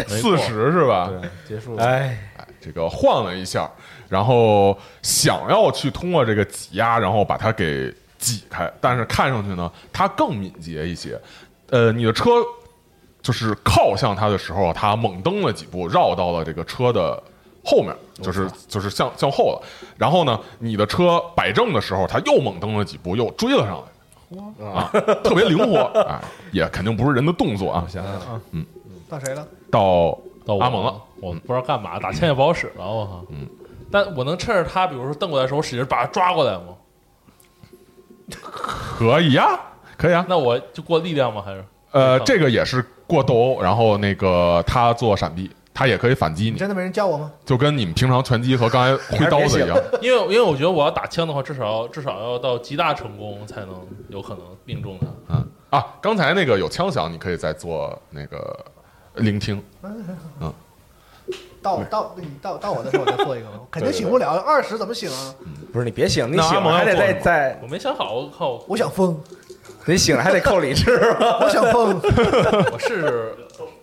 四十是吧？对，结束了。哎，这个晃了一下，然后想要去通过这个挤压，然后把它给挤开，但是看上去呢，它更敏捷一些。呃，你的车就是靠向它的时候，它猛蹬了几步，绕到了这个车的后面，就是就是向向后了。然后呢，你的车摆正的时候，它又猛蹬了几步，又追了上来。啊，特别灵活，啊，也肯定不是人的动作啊。想想啊，到谁了？到到阿蒙了，我不知道干嘛，打枪也不好使了，我靠。嗯，但我能趁着他，比如说瞪过来的时候，我使劲把他抓过来吗？可以呀，可以啊。那我就过力量吗？还是呃，这个也是过斗殴，然后那个他做闪避，他也可以反击你，你真的没人教我吗？就跟你们平常拳击和刚才挥刀子一样。因为因为我觉得我要打枪的话，至少要至少要到极大成功才能有可能命中他。嗯啊，刚才那个有枪响，你可以再做那个聆听。到到你到到我的时候我再做一个吧？肯定醒不了，二十怎么醒啊？不是你别醒，你醒了还得再再，我没想好，我靠，我想疯，你醒了还得扣理智吧？我想疯，我试试。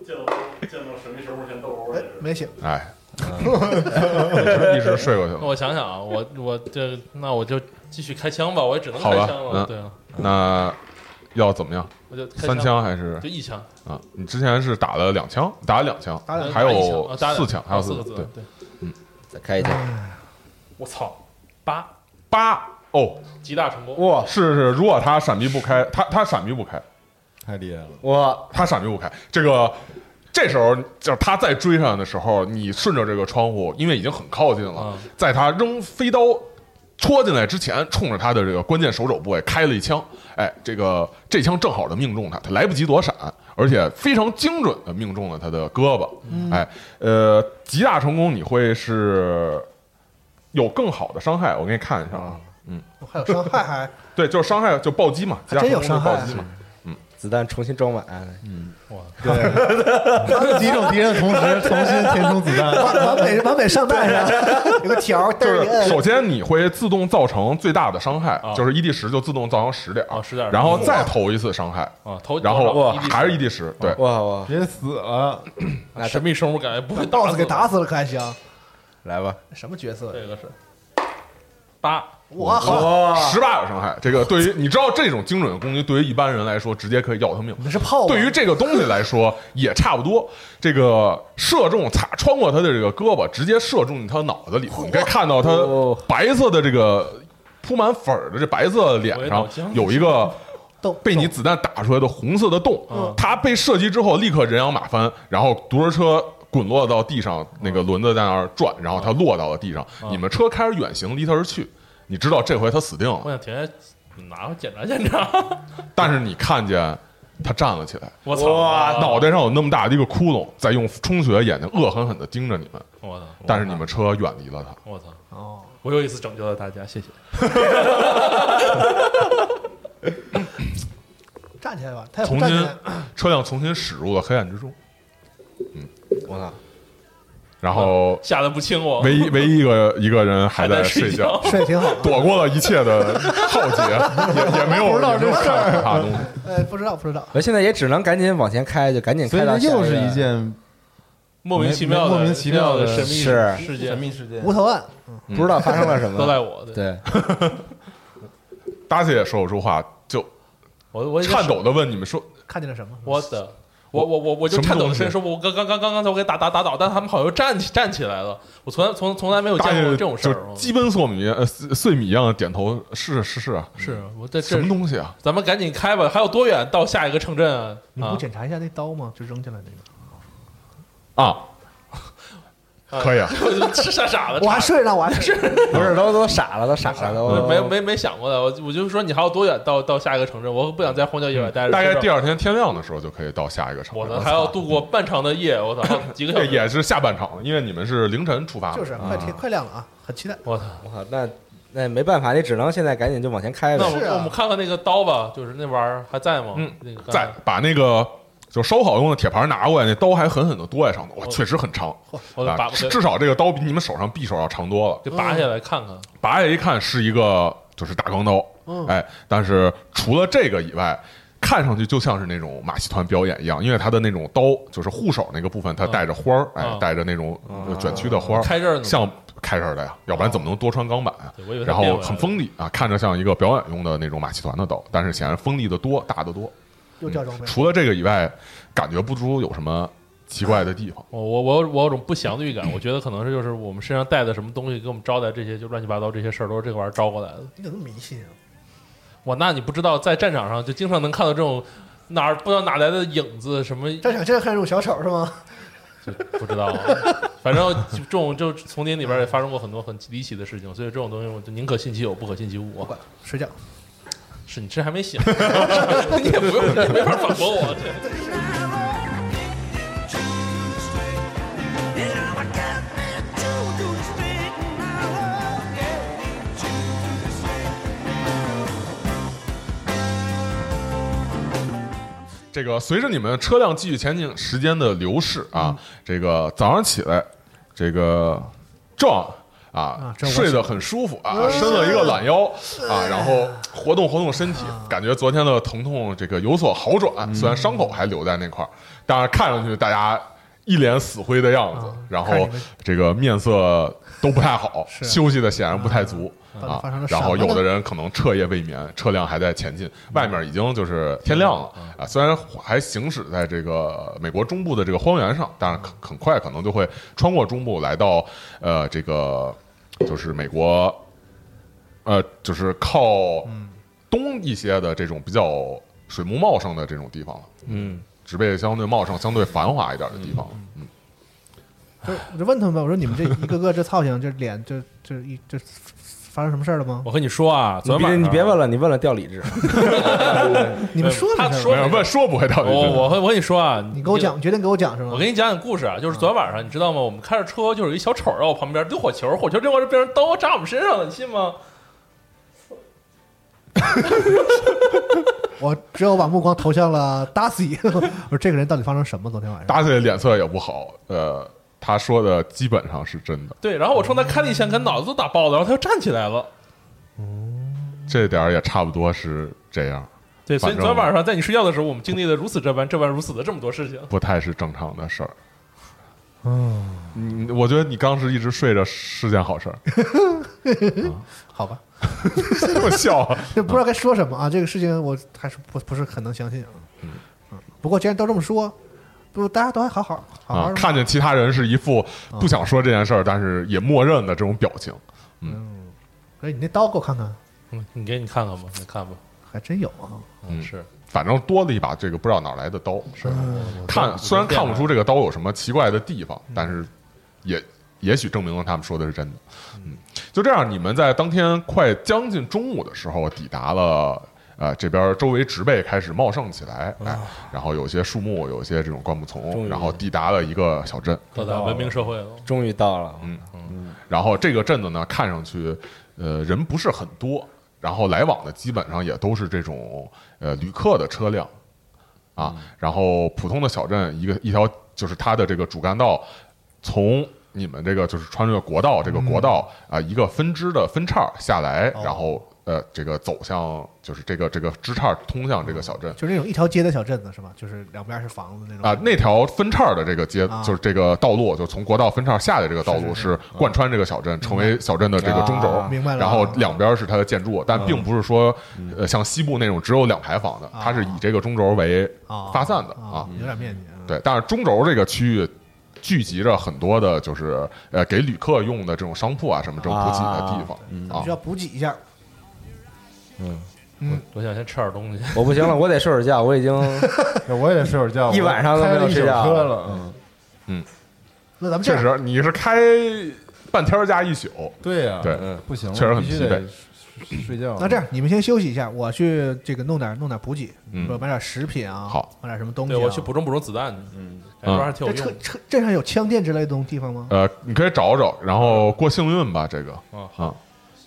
见到见到神秘生物先斗殴哎，没醒。哎，一直睡过去了。那我想想啊，我我这那我就继续开枪吧，我也只能开枪了。嗯对啊，那要怎么样？我就开三枪还是就一枪，啊？你之前是打了两枪，打了两枪，打两还有四枪，还有四个字。对对，再开一枪，我操，八八哦，极大成功。哇是是，如果他闪避不开，他他闪避不开，太厉害了。哇，他闪避不开。这个这时候就是他再追上的时候，你顺着这个窗户，因为已经很靠近了，嗯在他扔飞刀戳进来之前，冲着他的这个关键手肘部位开了一枪。哎，这个这枪正好的命中他，他来不及躲闪，而且非常精准的命中了他的胳膊。哎，呃，极大成功，你会是有更好的伤害。我给你看一下啊，嗯还有伤害还对，就是伤害就暴击嘛，极大真有成功暴击嘛。子弹重新装满，嗯，哇，对 击中敌人的同时，重新填充子弹。完完美完美上弹上有个条儿，就是首先你会自动造成最大的伤害，啊就是一 d 十就自动造成十点，啊10点然后再投一次伤害，啊，投然后还是一 d 十，对，哇哇，别死了！那神秘生物感觉不会把 boss 给打死死了可还行？来吧，什么角色。？这个是八，我十八有伤害。这个对于你知道这种精准的攻击，对于一般人来说，直接可以要他命。你是炮吧？对于这个东西来说也差不多，这个射中擦穿过他的这个胳膊，直接射中他脑子里头。你可以看到他哦白色的这个铺满粉儿的这白色的脸上有一个洞被你子弹打出来的红色的洞。他被射击之后立刻人仰马翻，然后独轮车滚落到地上，那个轮子在那儿转，然后他落到了地上。你们车开始远行离他而去，你知道这回他死定了我，想停下拿回检查检查。但是你看见他站了起来。我操！脑袋上有那么大的一个窟窿，在用充血眼睛恶狠狠地盯着你们，我操！但是你们车远离了他。我操！哦，我又一次拯救了大家，谢谢。站起来吧，他重新。车辆重新驶入了黑暗之中，嗯我操，然后 吓得不轻我，唯一唯一一个一个人还在睡觉，睡得挺好。躲过了一切的浩劫，也也没有不知道这怕的东西。呃，不知道不知道。我现在也只能赶紧往前开，就赶紧开到又是一件莫名其妙的莫名其妙的神秘事件神，秘事件无。头案，不知道发生了什么，都赖我。对，对，大姐也说不出话，就我我颤抖的问你们说看见了什么？我的我我我我就颤抖的声音说，我刚刚刚刚刚才我给打打打倒，但他们好像又站起站起来了，我从来从从来没有见过这种事儿。基本索米呃碎碎米一样的点头，是是是啊，是我这什么东西啊？咱们赶紧开吧，还有多远到下一个城镇啊？啊你不检查一下那刀吗？就扔进来那个。啊，可以啊，是傻傻的，我还睡呢，我还睡。不是都都傻了，都傻了，都我没没没想过的，我我就说你还有多远到到下一个城镇？我不想在荒郊野外待着。大概第二天天亮的时候就可以到下一个城市。我呢还要度过漫长的夜，我操，几个小时。也是下半场，因为你们是凌晨出发，就是快天快亮了啊，很期待。我操！我靠，那那没办法，你只能现在赶紧就往前开呗。那我们看看那个刀吧，就是那玩意儿还在吗？嗯那个再把那个就烧烤用的铁盘拿过来，那刀还狠狠的剁在上头，哇，确实很长至至少这个刀比你们手上匕首要长多了。就拔下来看看。拔下一看是一个就是大钢刀，哎，但是除了这个以外。看上去就像是那种马戏团表演一样，因为它的那种刀就是护手那个部分，它带着花儿，哎嗯，带着那种呃卷曲的花儿，开刃的吗像开刃的呀，要不然怎么能多穿钢板啊对我以为？它然后回来了很锋利啊，看着像一个表演用的那种马戏团的刀，但是显然锋利的多，大的多。又掉装备。除了这个以外，感觉不出有什么奇怪的地方。我我我有我有种不祥的预感，我觉得可能是就是我们身上带的什么东西给我们招来这些就乱七八糟这些事儿都是这个玩意儿招过来的。你怎么那么迷信啊？我，那你不知道在战场上就经常能看到这种哪儿不知道哪来的影子什么战场现在看这种小丑是吗？不知道，反正这种就丛林里边也发生过很多很离奇的事情，所以这种东西我就宁可信其有，不可信其无。啊睡觉。是你这还没醒，你也不用，你没法反驳我。这这个随着你们车辆继续前进，时间的流逝啊，这个早上起来，这个壮啊睡得很舒服啊，伸了一个懒腰。啊，然后活动活动身体，感觉昨天的疼痛这个有所好转，虽然伤口还留在那块儿，但是看上去大家一脸死灰的样子啊，然后这个面色都不太好，休息的显然不太足。啊然后有的人可能彻夜未眠，车辆还在前进，外面已经就是天亮了啊。虽然还行驶在这个美国中部的这个荒原上，但是很很快可能就会穿过中部，来到呃这个就是美国，呃就是靠东一些的这种比较水木茂盛的这种地方了。嗯，植被相对茂盛、相对繁华一点的地方了。嗯，就我就问他们吧，我说你们这一个个这造型，这脸这这一这发生什么事儿了吗？我和你说啊，昨天晚上你别问了，你问了掉理智。你们说他说的事儿吗？没有问说不会到底我我我跟你说啊，你给我讲，决定给我讲是吗？我给你讲讲故事啊，就是昨天晚上，你知道吗？我们开着车，就是有一小丑在我旁边丢火球，火球这会儿就变成刀扎我们身上了，你信吗？我只有把目光投向了达西，我说这个人到底发生什么？昨天晚上达西的脸色也不好，呃，他说的基本上是真的。对，然后我冲他开了一枪，给脑子都打爆了，然后他又站起来了。这点儿也差不多是这样，对，所以昨天晚上在你睡觉的时候，我们经历了如此这般、这般如此的这么多事情。不太是正常的事儿。嗯，我觉得你刚是一直睡着是件好事儿，好吧，这么笑啊，就 不知道该说什么啊。这个事情我还是不不是很能相信啊。嗯，不过既然都这么说，不大家都还好好好好啊，看见其他人是一副不想说这件事儿，但是也默认的这种表情。嗯哎，你那刀给我看看，嗯，你给你看看吧，你看吧。还真有啊。嗯是反正多了一把这个不知道哪来的刀，是嗯看虽然看不出这个刀有什么奇怪的地方，但是也也许证明了他们说的是真的。嗯，就这样，你们在当天快将近中午的时候抵达了。呃，这边周围植被开始茂盛起来，哎，然后有些树木，有些这种灌木丛，然后抵达了一个小镇，到达文明社会了。终于到了，嗯嗯。然后这个镇子呢，看上去呃人不是很多，然后来往的基本上也都是这种呃旅客的车辆啊，然后普通的小镇一个一条就是它的这个主干道，从你们这个就是穿越国道这个国道啊、一个分支的分叉下来，然后。呃这个走向就是这个这个支岔通向这个小镇。就是那种一条街的小镇子是吧？就是两边是房子那种啊，那条分叉的这个街，啊就是这个道路，就从国道分叉下的这个道路是贯穿这个小镇，成为小镇的这个中轴啊。明白了然后两边是它的建筑，但并不是说呃像西部那种只有两排房的，啊它是以这个中轴为啊发散的啊啊。，有点面积啊。对，但是中轴这个区域聚集着很多的，就是呃给旅客用的这种商铺啊什么这种补给的地方啊需。要补给一下。我想先吃点东西。我不行了，我得睡会儿觉，我已经 我也得睡会儿觉，一晚上都没有睡觉车了，嗯，那咱们这样，确实，你是开半天儿加一宿，对呀，对嗯不行了，确实很疲惫睡觉。那这样你们先休息一下，我去这个弄点弄点补给，嗯我买点食品啊，好，买点什么东西啊。对我去补充补充子弹去，嗯，感觉还挺有用。这车车镇上有枪店之类的东地方吗？呃，你可以找找，然后过幸运吧，这个啊啊，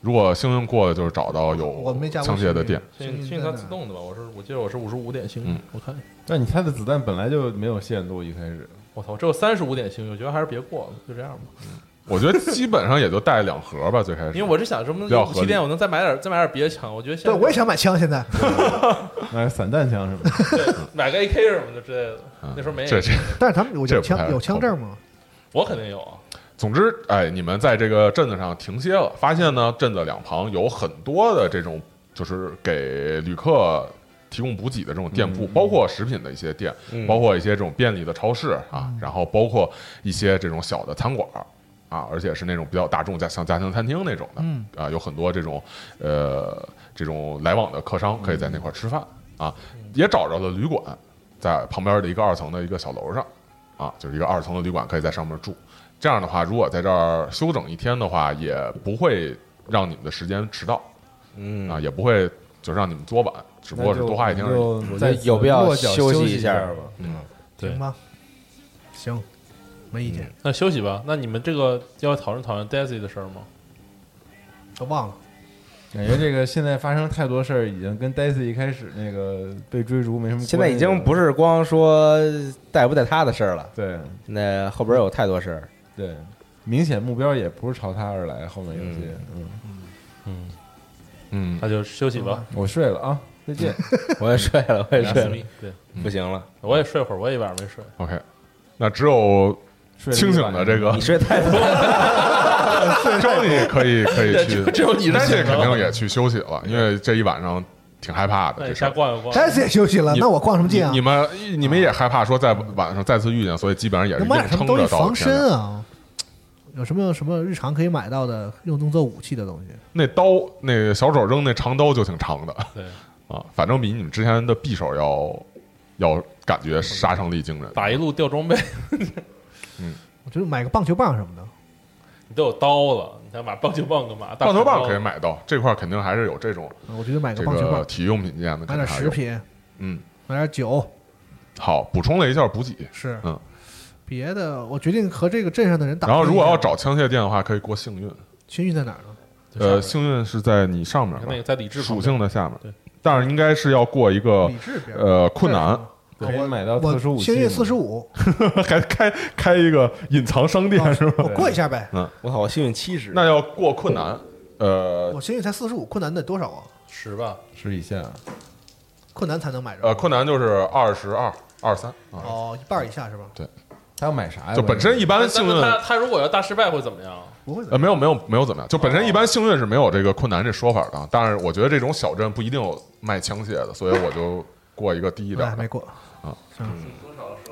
如果幸运过了，就是找到我有没加过枪械的店。幸运幸运它自动的吧？我是我记得我是五十五点幸运嗯，我看那你开的子弹本来就没有限度，一开始我操，只有三十五点幸运，我觉得还是别过了，就这样吧。我觉得基本上也就带两盒吧，最开始。因为我是想什么比较合理武器店，我能再买点再买点别的枪，我觉得现对，在我也想买枪，现在。买散弹枪什么的。对买个 AK 什么的之类的，那时候没这这，但是他们有枪有枪证吗？我肯定有啊。总之，哎，你们在这个镇子上停歇了，发现呢，镇子两旁有很多的这种就是给旅客提供补给的这种店铺，包括食品的一些店，包括一些这种便利的超市啊，然后包括一些这种小的餐馆儿啊，而且是那种比较大众家像家庭餐厅那种的，嗯。啊，有很多这种呃这种来往的客商可以在那块儿吃饭啊，也找着了旅馆，在旁边的一个二层的一个小楼上啊，就是一个二层的旅馆，可以在上面住。这样的话，如果在这儿休整一天的话，也不会让你们的时间迟到嗯啊，也不会就让你们作晚，只不过是多花一天而已。我我觉得有必要休息一下吧。嗯，对行吧，行，没意见，那休息吧。那你们这个要讨论讨论 Daisy 的事儿吗？都忘了。感觉这个现在发生太多事儿，已经跟 Daisy 一开始那个被追逐没什么关系。现在已经不是光说带不带他的事儿了，对那后边有太多事儿。对，明显目标也不是朝他而来。后面有些，嗯，嗯，嗯，那就休息吧。我睡了啊，再见。我也睡了，我也睡了。对，不行了，我也睡会儿，我也一晚上没睡。OK，那只有清醒的这个你睡太多。了。张你可以可以去，只有你是但是肯定也去休息了，因为这一晚上挺害怕的。那你这事儿瞎逛一逛。但是也休息了，你那我逛什么劲啊你？们你们也害怕说在晚上再次遇见，所以基本上也是能硬买点什么东西撑着到防天亮身啊？有什么什么日常可以买到的用动作做武器的东西？那刀，那个小手扔那长刀就挺长的对，啊，反正比你们之前的匕首要要感觉杀伤力惊人。打一路掉装备，嗯我觉得买个棒球棒什么的。你都有刀了，你想买棒球棒干嘛？大棒球棒可以买到，这块儿肯定还是有这种啊我觉得买个这棒球棒，个体育用品店的，买点。食品，嗯，买点酒，好，补充了一下补给。是。嗯，别的，我决定和这个镇上的人打。然后如果要找枪械店的话，可以过幸运。幸运在哪儿呢？呃，幸运是在你上面吧那个在理智属性的下面。对，但是应该是要过一个理智呃困难，可以买到我特殊武器。幸运四十五，还开开一个隐藏商店是我？过一下呗。嗯我好，我幸运七十，那要过困难，呃我幸运才四十五，困难得多少啊？十吧，十以下，困难才能买着。呃，困难就是二十二、二三啊。哦，一半儿以下是吧？对他要买啥呀？就本身一般幸运那他他如果要大失败会怎么样？不会的呃，没有没有没有怎么样，就本身一般幸运是没有这个困难这说法的。但是我觉得这种小镇不一定有卖枪械的，所以我就过一个低一点哎，没过啊，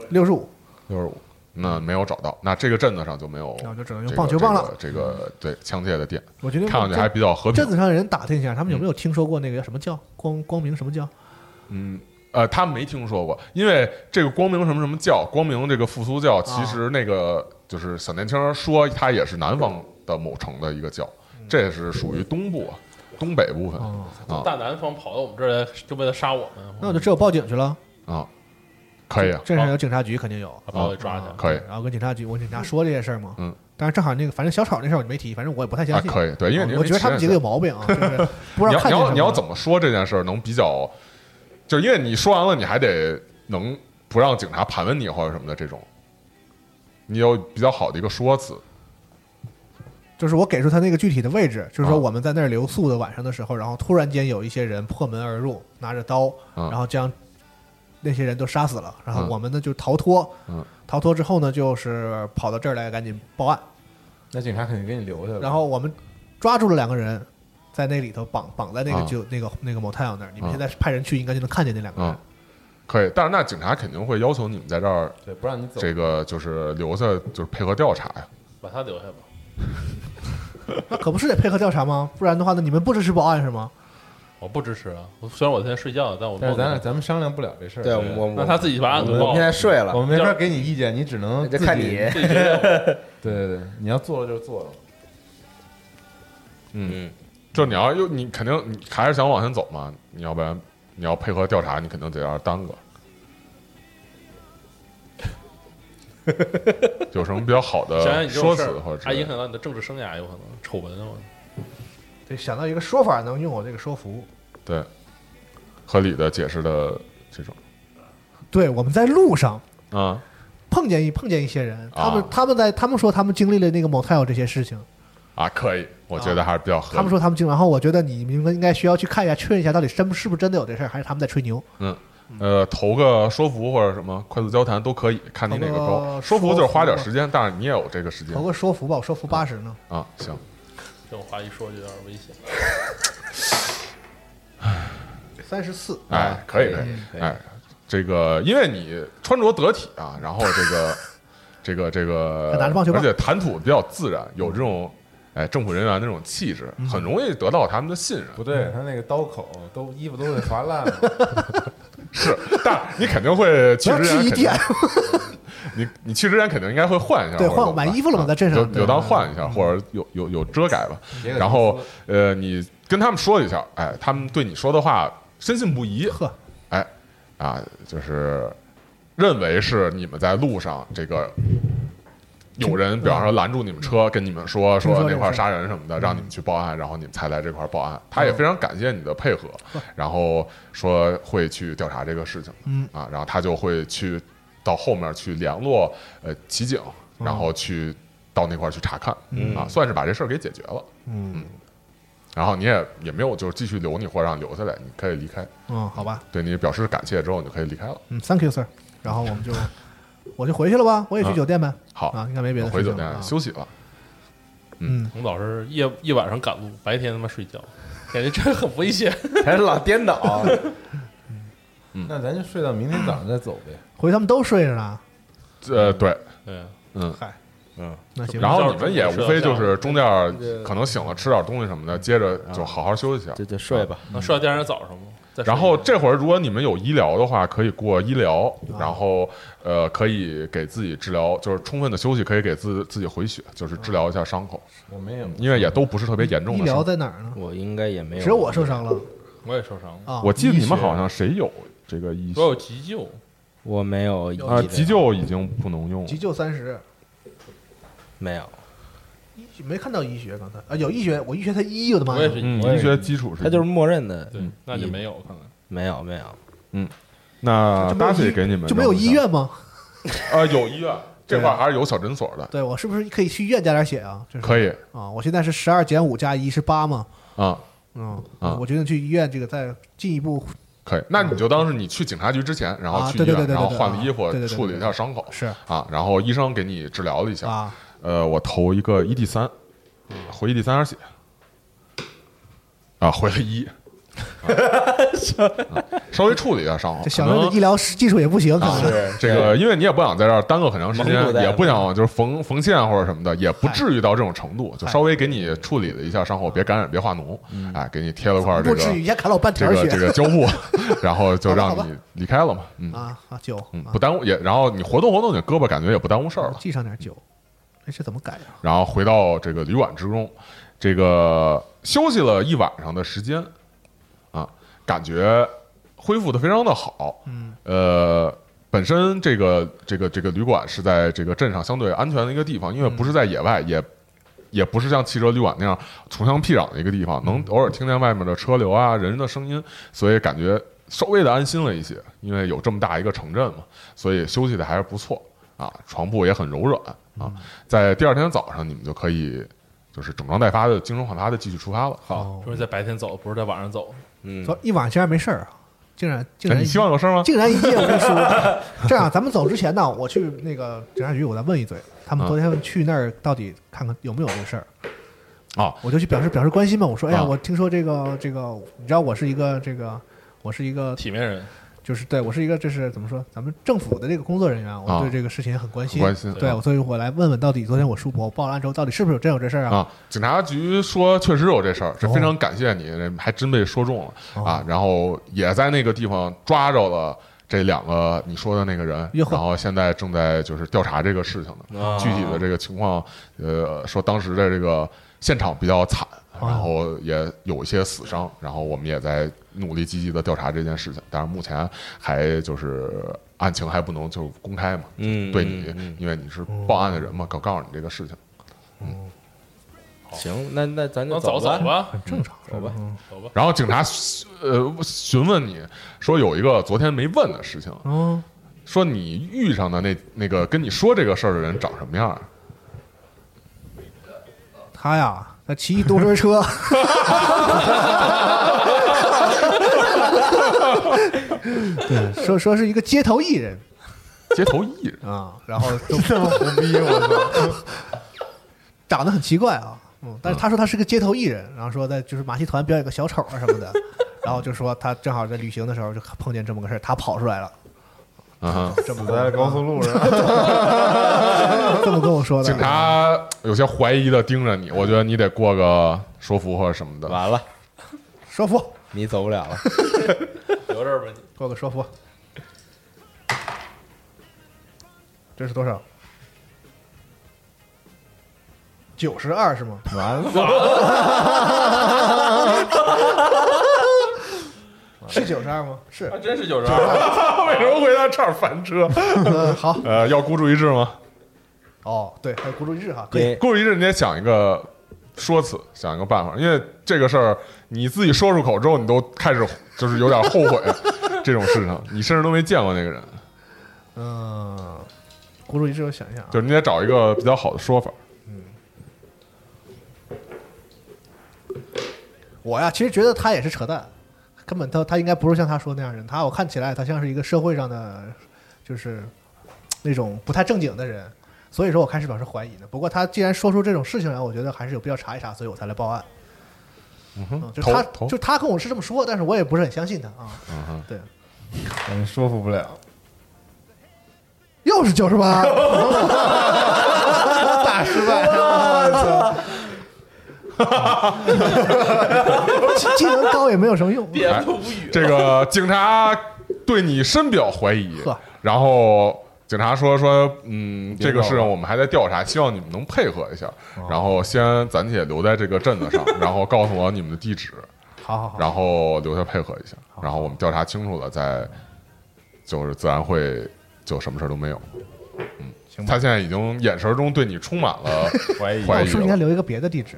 六十五，六十五。那没有找到，那这个镇子上就没有，那我就只能用这个棒球棒了。这个这个对枪械的店，我觉得看上去还比较和平。镇。子上的人打听一下，他们有没有听说过那个叫什么教光光明什么教？嗯，呃，他没听说过，因为这个光明什么什么教，光明这个复苏教，其实那个就是小年轻人说他也是南方的某城的一个教，这是属于东部啊，东北部分哦，啊。大南方跑到我们这儿来，就为了杀我们，那我就只有报警去了。啊，可以啊，镇上有警察局，肯定有。把我给抓起来。可以然后跟警察局，我跟警察说这件事儿嘛。嗯。但是正好那个，反正小草那事儿我就没提，反正我也不太相啊，信。可以，对，因为你我觉得他们几个有毛病啊，就是 不知道。你要你要你要怎么说这件事儿能比较，就是因为你说完了，你还得能不让警察盘问你或者什么的这种，你有比较好的一个说辞。就是我给出他那个具体的位置，就是说啊我们在那儿留宿的晚上的时候，然后突然间有一些人破门而入，拿着刀，嗯然后将那些人都杀死了，然后嗯我们呢就逃脱，嗯逃脱之后呢，就是跑到这儿来赶紧报案，那警察肯定给你留下了。然后我们抓住了两个人，在那里头绑绑在那个啊就那个那个 motel 那儿，你们啊现在派人去，应该就能看见那两个人嗯。，可以，但是那警察肯定会要求你们在这儿，对，不让你走。这个就是留下，就是配合调查呀。把他留下吧。那 可不是得配合调查吗？不然的话呢，你们不支持报案是吗？我不支持啊！我虽然我现在睡觉，但我但是咱俩咱们商量不了这事儿。对，我我让他自己把案子我们现在睡了，我们没法给你意见，你只能自己就看你。对对对，你要做了就是做了。嗯，就你要又你肯定你还是想往前走嘛，你要不然你要配合调查，你肯定得要耽搁。有什么比较好的说辞或者儿，还影响到你的政治生涯，有可能丑闻啊！得想到一个说法能用我这个说服。对合理的解释的这种对，我们在路上啊碰见一碰见一些人，他们啊他们在他们说他们经历了那个 motel 这些事情，啊，可以，我觉得还是比较合理。他们说他们经，然后我觉得你们应该需要去看一下，确认一下到底真不是不是真的有这事儿，还是他们在吹牛。嗯呃，投个说服或者什么快速交谈都可以，看你哪个投高。说服就是花点时间，但是你也有这个时间投个说服吧，我说服八十呢。啊。行，这种话一说就有点危险。三十四，哎，可以可以，哎，这个因为你穿着得体啊，然后这个这个这个拿着棒球而且谈吐比较自然，有这种哎政府人员那种气质，嗯很容易得到他们的信任。不对，他那个刀口都衣服都得划烂了。是，但你肯定会去不要之前肯定质疑点，你你去之前肯定应该会换一下，对换或者怎么办买衣服了嘛啊在镇上对就有当换一下，或者有有有遮盖吧。然后呃，你跟他们说一下，哎，他们对你说的话深信不疑，呵，哎啊，就是认为是你们在路上这个。有人，比方说拦住你们车，跟你们说说那块儿杀人什么的，让你们去报案，然后你们才来这块儿报案。他也非常感谢你的配合，然后说会去调查这个事情，嗯啊，然后他就会去到后面去联络呃骑警，然后去到那块儿去查看，啊，算是把这事儿给解决了。嗯然后你也也没有就是继续留你或者让你留下来，你可以离开，嗯，好吧，对你表示感谢之后，你就可以离开了。嗯，Thank you sir，然后我们就 我就回去了吧，我也去啊酒店呗。好啊，应该没别的回酒店休息了。嗯，我们老是夜一晚上赶路，白天他妈睡觉，感觉这很危险。还是老颠倒。嗯那咱就睡到明天早上再走呗。回去他们都睡着呢。呃，对，对，嗯嗨，嗯，那行，然后你们也无非就是中间可能醒了吃点东西什么的，接着就好好休息一下。就就睡吧。那睡到第二天早上吗？然后这会儿，如果你们有医疗的话，可以过医疗，然后呃，可以给自己治疗，就是充分的休息，可以给自自己回血，就是治疗一下伤口，我没有，因为也都不是特别严重医疗。在哪儿呢？我应该也没有，只有我受伤了我也受伤了，啊！我记得你们好像谁有这个医我有急救，我没有有啊，急救已经不能用了。急救三十，没有，医学没看到医学刚才。啊，有医学，我医学才一，我的妈！我也是，嗯，我也医学基础是他就是默认的，对，那就没有看看。没有没有。嗯那就没有 Darcy 医给你们就没有医院吗？啊，有医院 这块还是有小诊所的，对我是不是可以去医院加点血啊？就是。可以。啊，我现在是十二减五加一是八嘛，啊，嗯啊。我决定去医院，这个再进一步可以。那你就当是你去警察局之前，然后啊去医院，然后换了衣服处理一下伤口。是。啊，然后医生给你治疗了一下，啊，呃，我投一个一 d 三，回一 d 三点血，啊，回了一，啊 啊稍微处理一下伤口，这小可能人的医疗技术也不行，可能是这个，因为你也不想在这儿耽搁很长时间也不想就是缝缝线或者什么的，也不至于到这种程度，就稍微给你处理了一下伤口，别感染，别化脓，哎，给你贴了块这个不至于一下砍了我半条血这个这个胶布，然后就让你离开了嘛，嗯啊啊九嗯，啊不耽误也，然后你活动活动你的胳膊，感觉也不耽误事儿了。记上点酒，哎，这怎么改啊？然后回到这个旅馆之中，这个休息了一晚上的时间，啊，感觉恢复的非常的好。嗯，呃，本身这个这个这个旅馆是在这个镇上相对安全的一个地方，因为不是在野外，也也不是像汽车旅馆那样穷乡僻壤的一个地方，能偶尔听见外面的车流啊、人的声音，所以感觉稍微的安心了一些。因为有这么大一个城镇嘛，所以休息的还是不错啊，床铺也很柔软啊。在第二天早上，你们就可以就是整装待发的、精神焕发的继续出发了。好，终于在白天走，不是在晚上走。嗯，说一晚上竟然没事儿啊，竟然竟然希望有事儿吗？竟然一夜无书。这样，咱们走之前呢，我去那个警察局，我再问一嘴，他们昨天去那儿到底看看有没有这个事儿。啊，我就去表示表示关心嘛。我说，哎呀，啊我听说这个这个，你知道我是一个这个，我是一个体面人，就是对我是一个，这是怎么说？咱们政府的这个工作人员，我啊对这个事情也很关心。关心对，啊所以我来问问，到底昨天我叔伯报了案之后，到底是不是有真有这事儿啊？啊，警察局说确实有这事儿，这哦非常感谢你，还真被说中了哦啊。然后也在那个地方抓着了这两个你说的那个人，然后现在正在就是调查这个事情呢。啊具体的这个情况，呃，说当时的这个现场比较惨，哦然后也有一些死伤，然后我们也在努力积极的调查这件事情，但是目前还就是案情还不能就公开嘛。嗯对你因为你是报案的人嘛，告告诉你这个事情。嗯行，那那咱就走吧走。吧，很正常，走吧嗯走吧。然后警察呃询问你说有一个昨天没问的事情，嗯，说你遇上的那那个跟你说这个事儿的人长什么样？他呀，他骑一独轮车，对，说说是一个街头艺人。街头艺人。啊，然后都这么胡逼，我操，长得很奇怪啊，嗯，但是他说他是个街头艺人，然后说在就是马戏团表演个小丑啊什么的，然后就说他正好在旅行的时候就碰见这么个事儿，他跑出来了，啊，这么死在高速路上，这么跟我说的，警察有些怀疑的盯着你，我觉得你得过个说服或者什么的。完了，说服，你走不了了。留这儿吧你。过个说服，这是多少？九十二是吗？完了，是九十二吗？是。真是九十二，为什么会在这儿翻车？嗯，好。呃，要孤注一掷吗？哦，对，还有孤注一掷哈，可以。孤注一掷，你得想一个说辞，想一个办法，因为这个事儿你自己说出口之后，你都开始就是有点后悔 这种事情，你甚至都没见过那个人，嗯，孤注一掷，我想一想啊，就是你得找一个比较好的说法。我呀，其实觉得他也是扯淡，根本他他应该不是像他说那样人，他我看起来他像是一个社会上的，就是那种不太正经的人，所以说我开始表示怀疑呢。不过他既然说出这种事情来，我觉得还是有必要查一查，所以我才来报案。嗯哼嗯，就他就他跟我是这么说，但是我也不是很相信他啊。嗯哼，对，感觉说服不了。又是九十八，大失败！我技 技能高也没有什么用。哎这个警察对你深表怀疑呵，然后警察说说，嗯，这个事情我们还在调查，希望你们能配合一下，哦。然后先暂且留在这个镇子上，然后告诉我你们的地址，好好好，然后留下配合一下，然后我们调查清楚了再，就是自然会就什么事儿都没有。嗯，行吧。他现在已经眼神中对你充满了 怀疑。怀疑我是不是应该。留一个别的地址？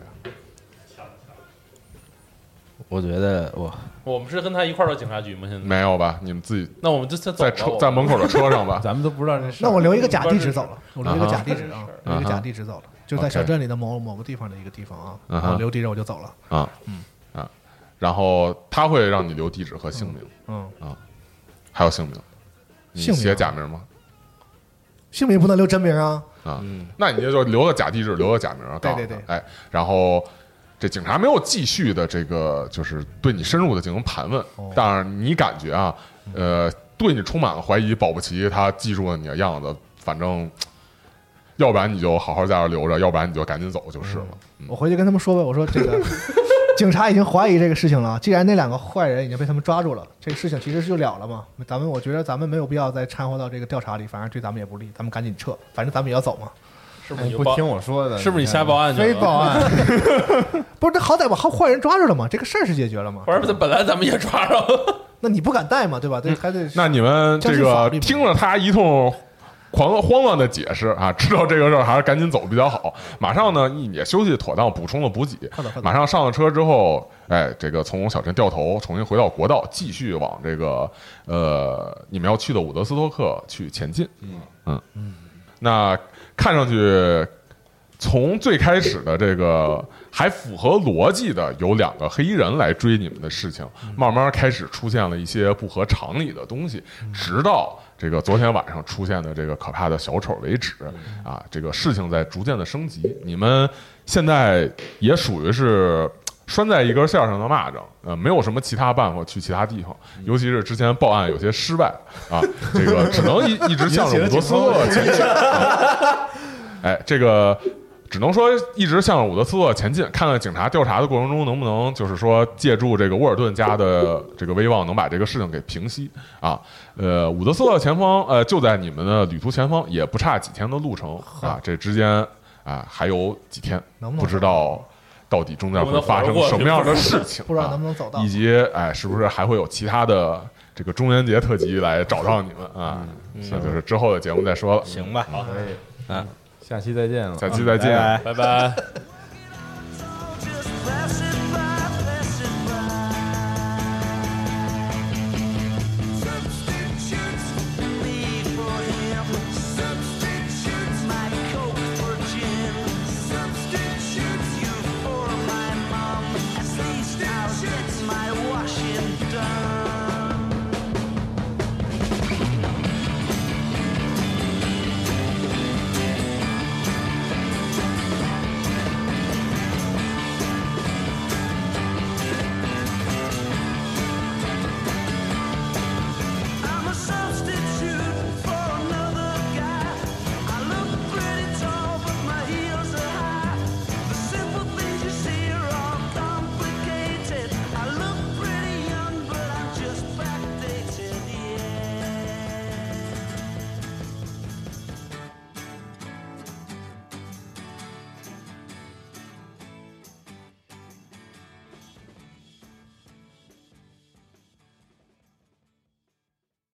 我觉得哇，我们是跟他一块儿到警察局吗？现在？没有吧？你们自己那我们就先走在车我在门口的车上吧。咱们都不知道这事儿。那我留一个假地址走了，我留一个假地址啊，啊留一个假地址走了，就在小镇里的某某个地方的一个地方啊，嗯哼然后留地址我就走了。啊，嗯啊，然后他会让你留地址和姓名，嗯，还有姓名，你姓名写假名吗？姓名不能留真名啊。啊，嗯那你就留个假地址，留个假名，告诉对对他，哎，然后这警察没有继续的这个就是对你深入的进行盘问，哦但是你感觉啊，呃，对你充满了怀疑，保不齐他记住了你的样子，反正。要不然你就好好在这儿留着，要不然你就赶紧走就是了。嗯我回去跟他们说呗，我说这个 警察已经怀疑这个事情了，既然那两个坏人已经被他们抓住了，这个事情其实就了了嘛。咱们我觉得咱们没有必要再掺和到这个调查里，反正对咱们也不利，咱们赶紧撤，反正咱们也要走嘛。是不是你不听我说的？是不是你瞎报案去非报案？不是，这好歹把坏人抓住了吗，这个事儿是解决了吗。不是，本来咱们也抓着了。那你不敢带嘛，对吧？对，还得那你们这个听了他一通狂慌乱的解释啊，知道这个事儿还是赶紧走比较好。马上呢也休息妥当，补充了补给。马上上了车之后，哎，这个从小镇掉头，重新回到国道，继续往这个呃你们要去的伍德斯托克去前进。嗯嗯，那看上去从最开始的这个还符合逻辑的有两个黑衣人来追你们的事情，慢慢开始出现了一些不合常理的东西，直到这个昨天晚上出现的这个可怕的小丑为止啊，这个事情在逐渐的升级。你们现在也属于是。拴在一根线上的蚂蚱，呃，没有什么其他办法去其他地方，尤其是之前报案有些失败啊，这个只能一一直向着伍德斯特前进。啊哎，这个只能说一直向着伍德斯特前进，看看警察调查的过程中能不能就是说借助这个沃尔顿家的这个威望，能把这个事情给平息啊。呃，伍德斯特前方，呃，就在你们的旅途前方，也不差几天的路程啊，这之间啊还有几天，能不能不知道到底中间会发生什么样的事情，不知道能不能走到，以及哎，是不是还会有其他的这个中元节特辑来找到你们啊？那就是之后的节目再说了，行吧，好，嗯，下期再见了，下期再见，拜拜。